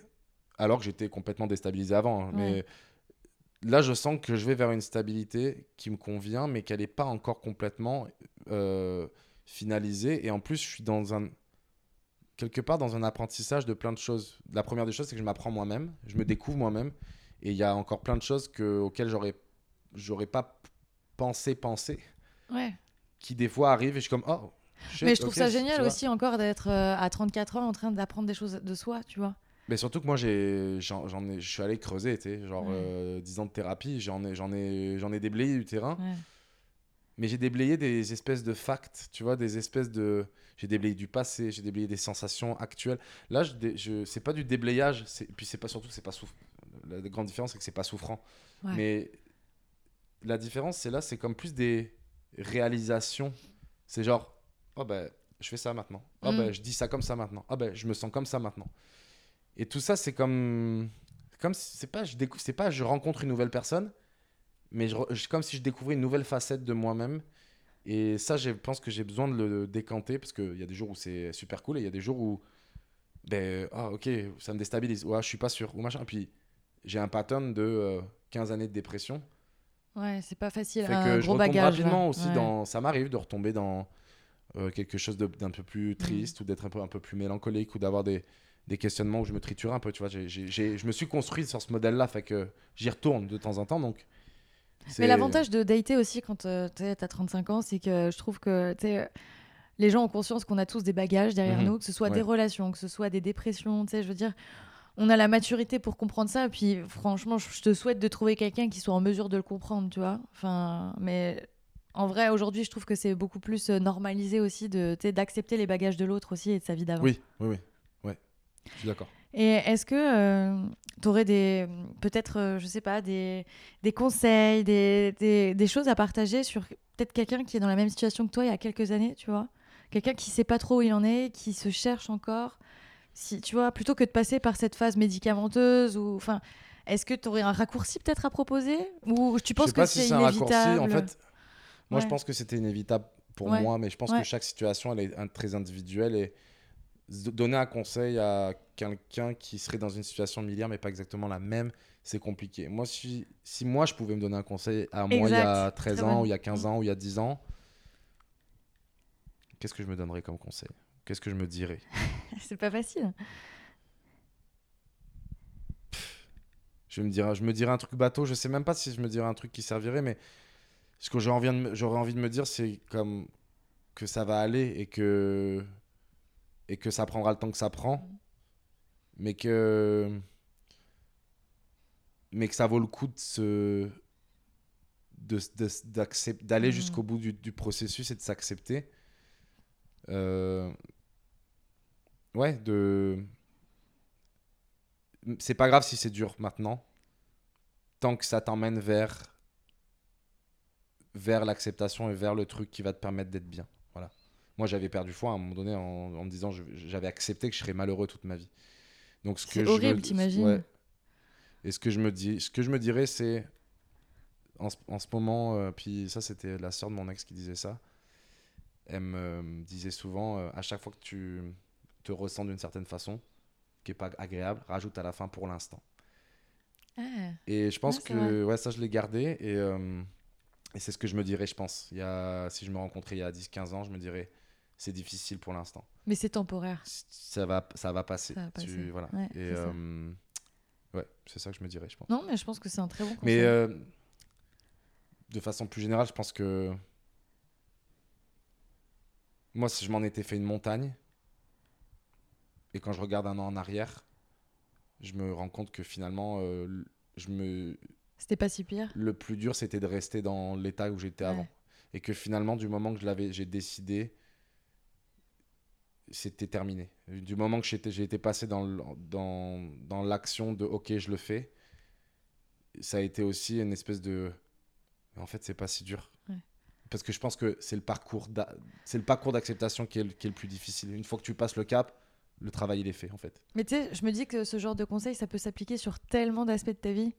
alors que j'étais complètement déstabilisé avant. hein. Mais là, je sens que je vais vers une stabilité qui me convient, mais qu'elle n'est pas encore complètement euh, finalisée. Et en plus, je suis dans un quelque part dans un apprentissage de plein de choses. La première des choses, c'est que je m'apprends moi-même, je me découvre moi-même, et il y a encore plein de choses que, auxquelles j'aurais j'aurais pas penser Ouais. qui des fois arrivent et je suis comme oh shit, Mais je trouve ça génial aussi encore d'être euh, à 34 ans en train d'apprendre des choses de soi, tu vois. mais surtout que moi j'ai j'en j'en ai je suis allé creuser tu sais genre Ouais. euh, 10 ans de thérapie j'en ai j'en ai j'en ai déblayé du terrain Ouais. mais j'ai déblayé des espèces de facts tu vois des espèces de j'ai déblayé du passé j'ai déblayé des sensations actuelles là je, dé- je c'est pas du déblayage c'est puis c'est pas surtout c'est pas souffrant la grande différence c'est que c'est pas souffrant Ouais. mais la différence c'est là c'est comme plus des réalisations c'est genre oh ben je fais ça maintenant oh Mm. ben je dis ça comme ça maintenant oh ben je me sens comme ça maintenant et tout ça c'est comme comme si- c'est pas je découvre c'est pas je rencontre une nouvelle personne mais je, je- comme si je découvrais une nouvelle facette de moi-même et ça je pense que j'ai besoin de le décanter parce qu'il y a des jours où c'est super cool et il y a des jours où ben, ah, ok, ça me déstabilise. Ouais, je suis pas sûr. Ou machin. Puis j'ai un pattern de euh, 15 années de dépression. Ouais, c'est pas facile. Fait un que je gros retombe bagage. rapidement là. aussi Ouais. dans. Ça m'arrive de retomber dans euh, quelque chose d'un peu Mm. plus triste ou d'être un peu, un peu plus mélancolique ou d'avoir des, des questionnements où je me triture un peu. Tu vois, j'ai- j'ai- je me suis construit sur ce modèle-là, fait que j'y retourne de temps en temps. Donc, Mais l'avantage de dater aussi quand euh, tu as 35 ans, c'est que je trouve que les gens ont conscience qu'on a tous des bagages derrière Mhm. nous, que ce soit Ouais. des relations, que ce soit des dépressions. Tu sais, je veux dire, on a la maturité pour comprendre ça. Et puis, franchement, je te souhaite de trouver quelqu'un qui soit en mesure de le comprendre, tu vois. Enfin, mais en vrai, aujourd'hui, je trouve que c'est beaucoup plus euh, normalisé aussi de, d'accepter les bagages de l'autre aussi et de sa vie d'avant. Oui, oui, oui. Ouais. Je suis d'accord. Et est-ce que tu aurais des, peut-être, euh, je sais pas, des, des conseils, des, des, des choses à partager sur peut-être quelqu'un qui est dans la même situation que toi il y a quelques années, tu vois? Quelqu'un qui sait pas trop où il en est, qui se cherche encore, si, tu vois, plutôt que de passer par cette phase médicamenteuse ou, enfin, est-ce que tu aurais un raccourci peut-être à proposer? Ou tu Je penses sais que si c'est un raccourci. inévitable? En fait, moi, je pense que c'était inévitable pour Ouais. moi, mais je pense Ouais. que chaque situation, elle est un- très individuelle. Et donner un conseil à quelqu'un qui serait dans une situation similaire, mais pas exactement la même, c'est compliqué. Moi, si, si moi, je pouvais me donner un conseil à moi il y a Exact. 13 Très ans, ou il y a 15 ans, ou il y a 10 ans, qu'est-ce que je me donnerais comme conseil? Qu'est-ce que je me dirais? [laughs] C'est pas facile. je me dirais, je me dirais un truc bateau. Je sais même pas si je me dirais un truc qui servirait, mais ce que j'aurais envie de me, dire, c'est comme que ça va aller et que et que ça prendra le temps que ça prend, mais que mais que ça vaut le coup de se de, de- d'accep- d'aller Mhm. jusqu'au bout du, du processus et de s'accepter. Euh, ouais, de c'est pas grave si c'est dur maintenant, tant que ça t'emmène vers vers l'acceptation et vers le truc qui va te permettre d'être bien. Voilà. Moi, j'avais perdu foi à un moment donné en, en me disant j'avais accepté que je serais malheureux toute ma vie. Donc ce que horrible, t'imagines ouais. Et ce que je me dis, ce que je me dirais, c'est en, ce- en ce moment, euh, puis ça, c'était la sœur de mon ex qui disait ça. Elle me disait souvent, euh, à chaque fois que tu te ressens d'une certaine façon, qui est pas agréable, rajoute à la fin pour l'instant. Ah. Et je pense c'est que ouais, ça, je l'ai gardé. Et, euh, et c'est ce que je me dirais, je pense. Il y a, si je me rencontrais il y a 10-15 ans, je me dirais, c'est difficile pour l'instant. Mais c'est temporaire. Ça va, ça va passer. Ça va Tu- voilà. Ouais, et euh, ouais, c'est ça que je me dirais, je pense. Non, mais je pense que c'est un très bon conseil. Mais euh, de façon plus générale, je pense que moi, si je m'en étais fait une montagne, et quand je regarde un an en arrière, je me rends compte que finalement, euh, je me... C'était pas si pire. le plus dur, c'était de rester dans l'état où j'étais Ouais. avant. Et que finalement, du moment que je l'avais, j'ai décidé, c'était terminé. Du moment que j'ai été passé dans, dans, dans l'action de OK, je le fais, ça a été aussi une espèce de. En fait, c'est pas si dur. Ouais. Parce que je pense que c'est le parcours, d'a- c'est le parcours d'acceptation qui est, le- qui est le plus difficile. Une fois que tu passes le cap, le travail il est fait en fait. Mais tu sais, je me dis que ce genre de conseil, ça peut s'appliquer sur tellement d'aspects de ta vie.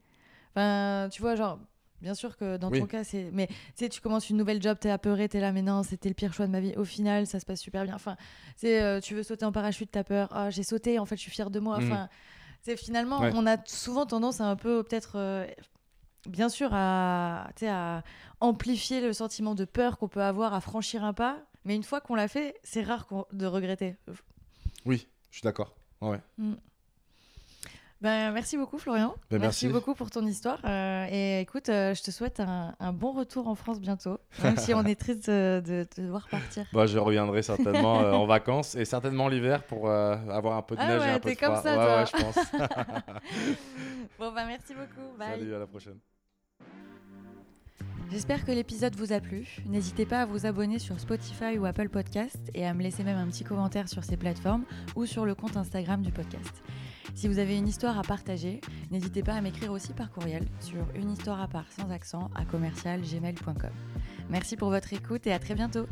Enfin, tu vois, genre, bien sûr que dans Oui. ton cas, c'est. Mais tu sais, tu commences une nouvelle job, t'es apeuré, t'es là, mais non, c'était le pire choix de ma vie. Au final, ça se passe super bien. Enfin, euh, tu veux sauter en parachute, t'as peur. Ah, j'ai sauté, en fait, je suis fière de moi. Mhm. Enfin, tu sais, finalement, Ouais. on a souvent tendance à un peu, peut-être. euh, Bien sûr, à, à amplifier le sentiment de peur qu'on peut avoir à franchir un pas, mais une fois qu'on l'a fait, c'est rare de regretter. Oui, je suis d'accord. Ouais, ouais. Ben, merci beaucoup Florian. Ben, merci. merci. beaucoup pour ton histoire. Euh, et écoute, euh, je te souhaite un, un bon retour en France bientôt, même si on [laughs] est triste euh, de te voir partir. Bah, je reviendrai certainement euh, en vacances et certainement l'hiver pour avoir un peu de Ah neige et ouais, un peu t'es de comme froid. ça, ouais, toi. ouais, je pense. [laughs] [laughs] bon, bah merci beaucoup. Bye. Salut, à la prochaine. J'espère que l'épisode vous a plu. N'hésitez pas à vous abonner sur Spotify ou Apple Podcast et à me laisser même un petit commentaire sur ces plateformes ou sur le compte Instagram du podcast. Si vous avez une histoire à partager, n'hésitez pas à m'écrire aussi par courriel sur une histoire à part sans accent à commercial gmail.com. Merci pour votre écoute et à très bientôt.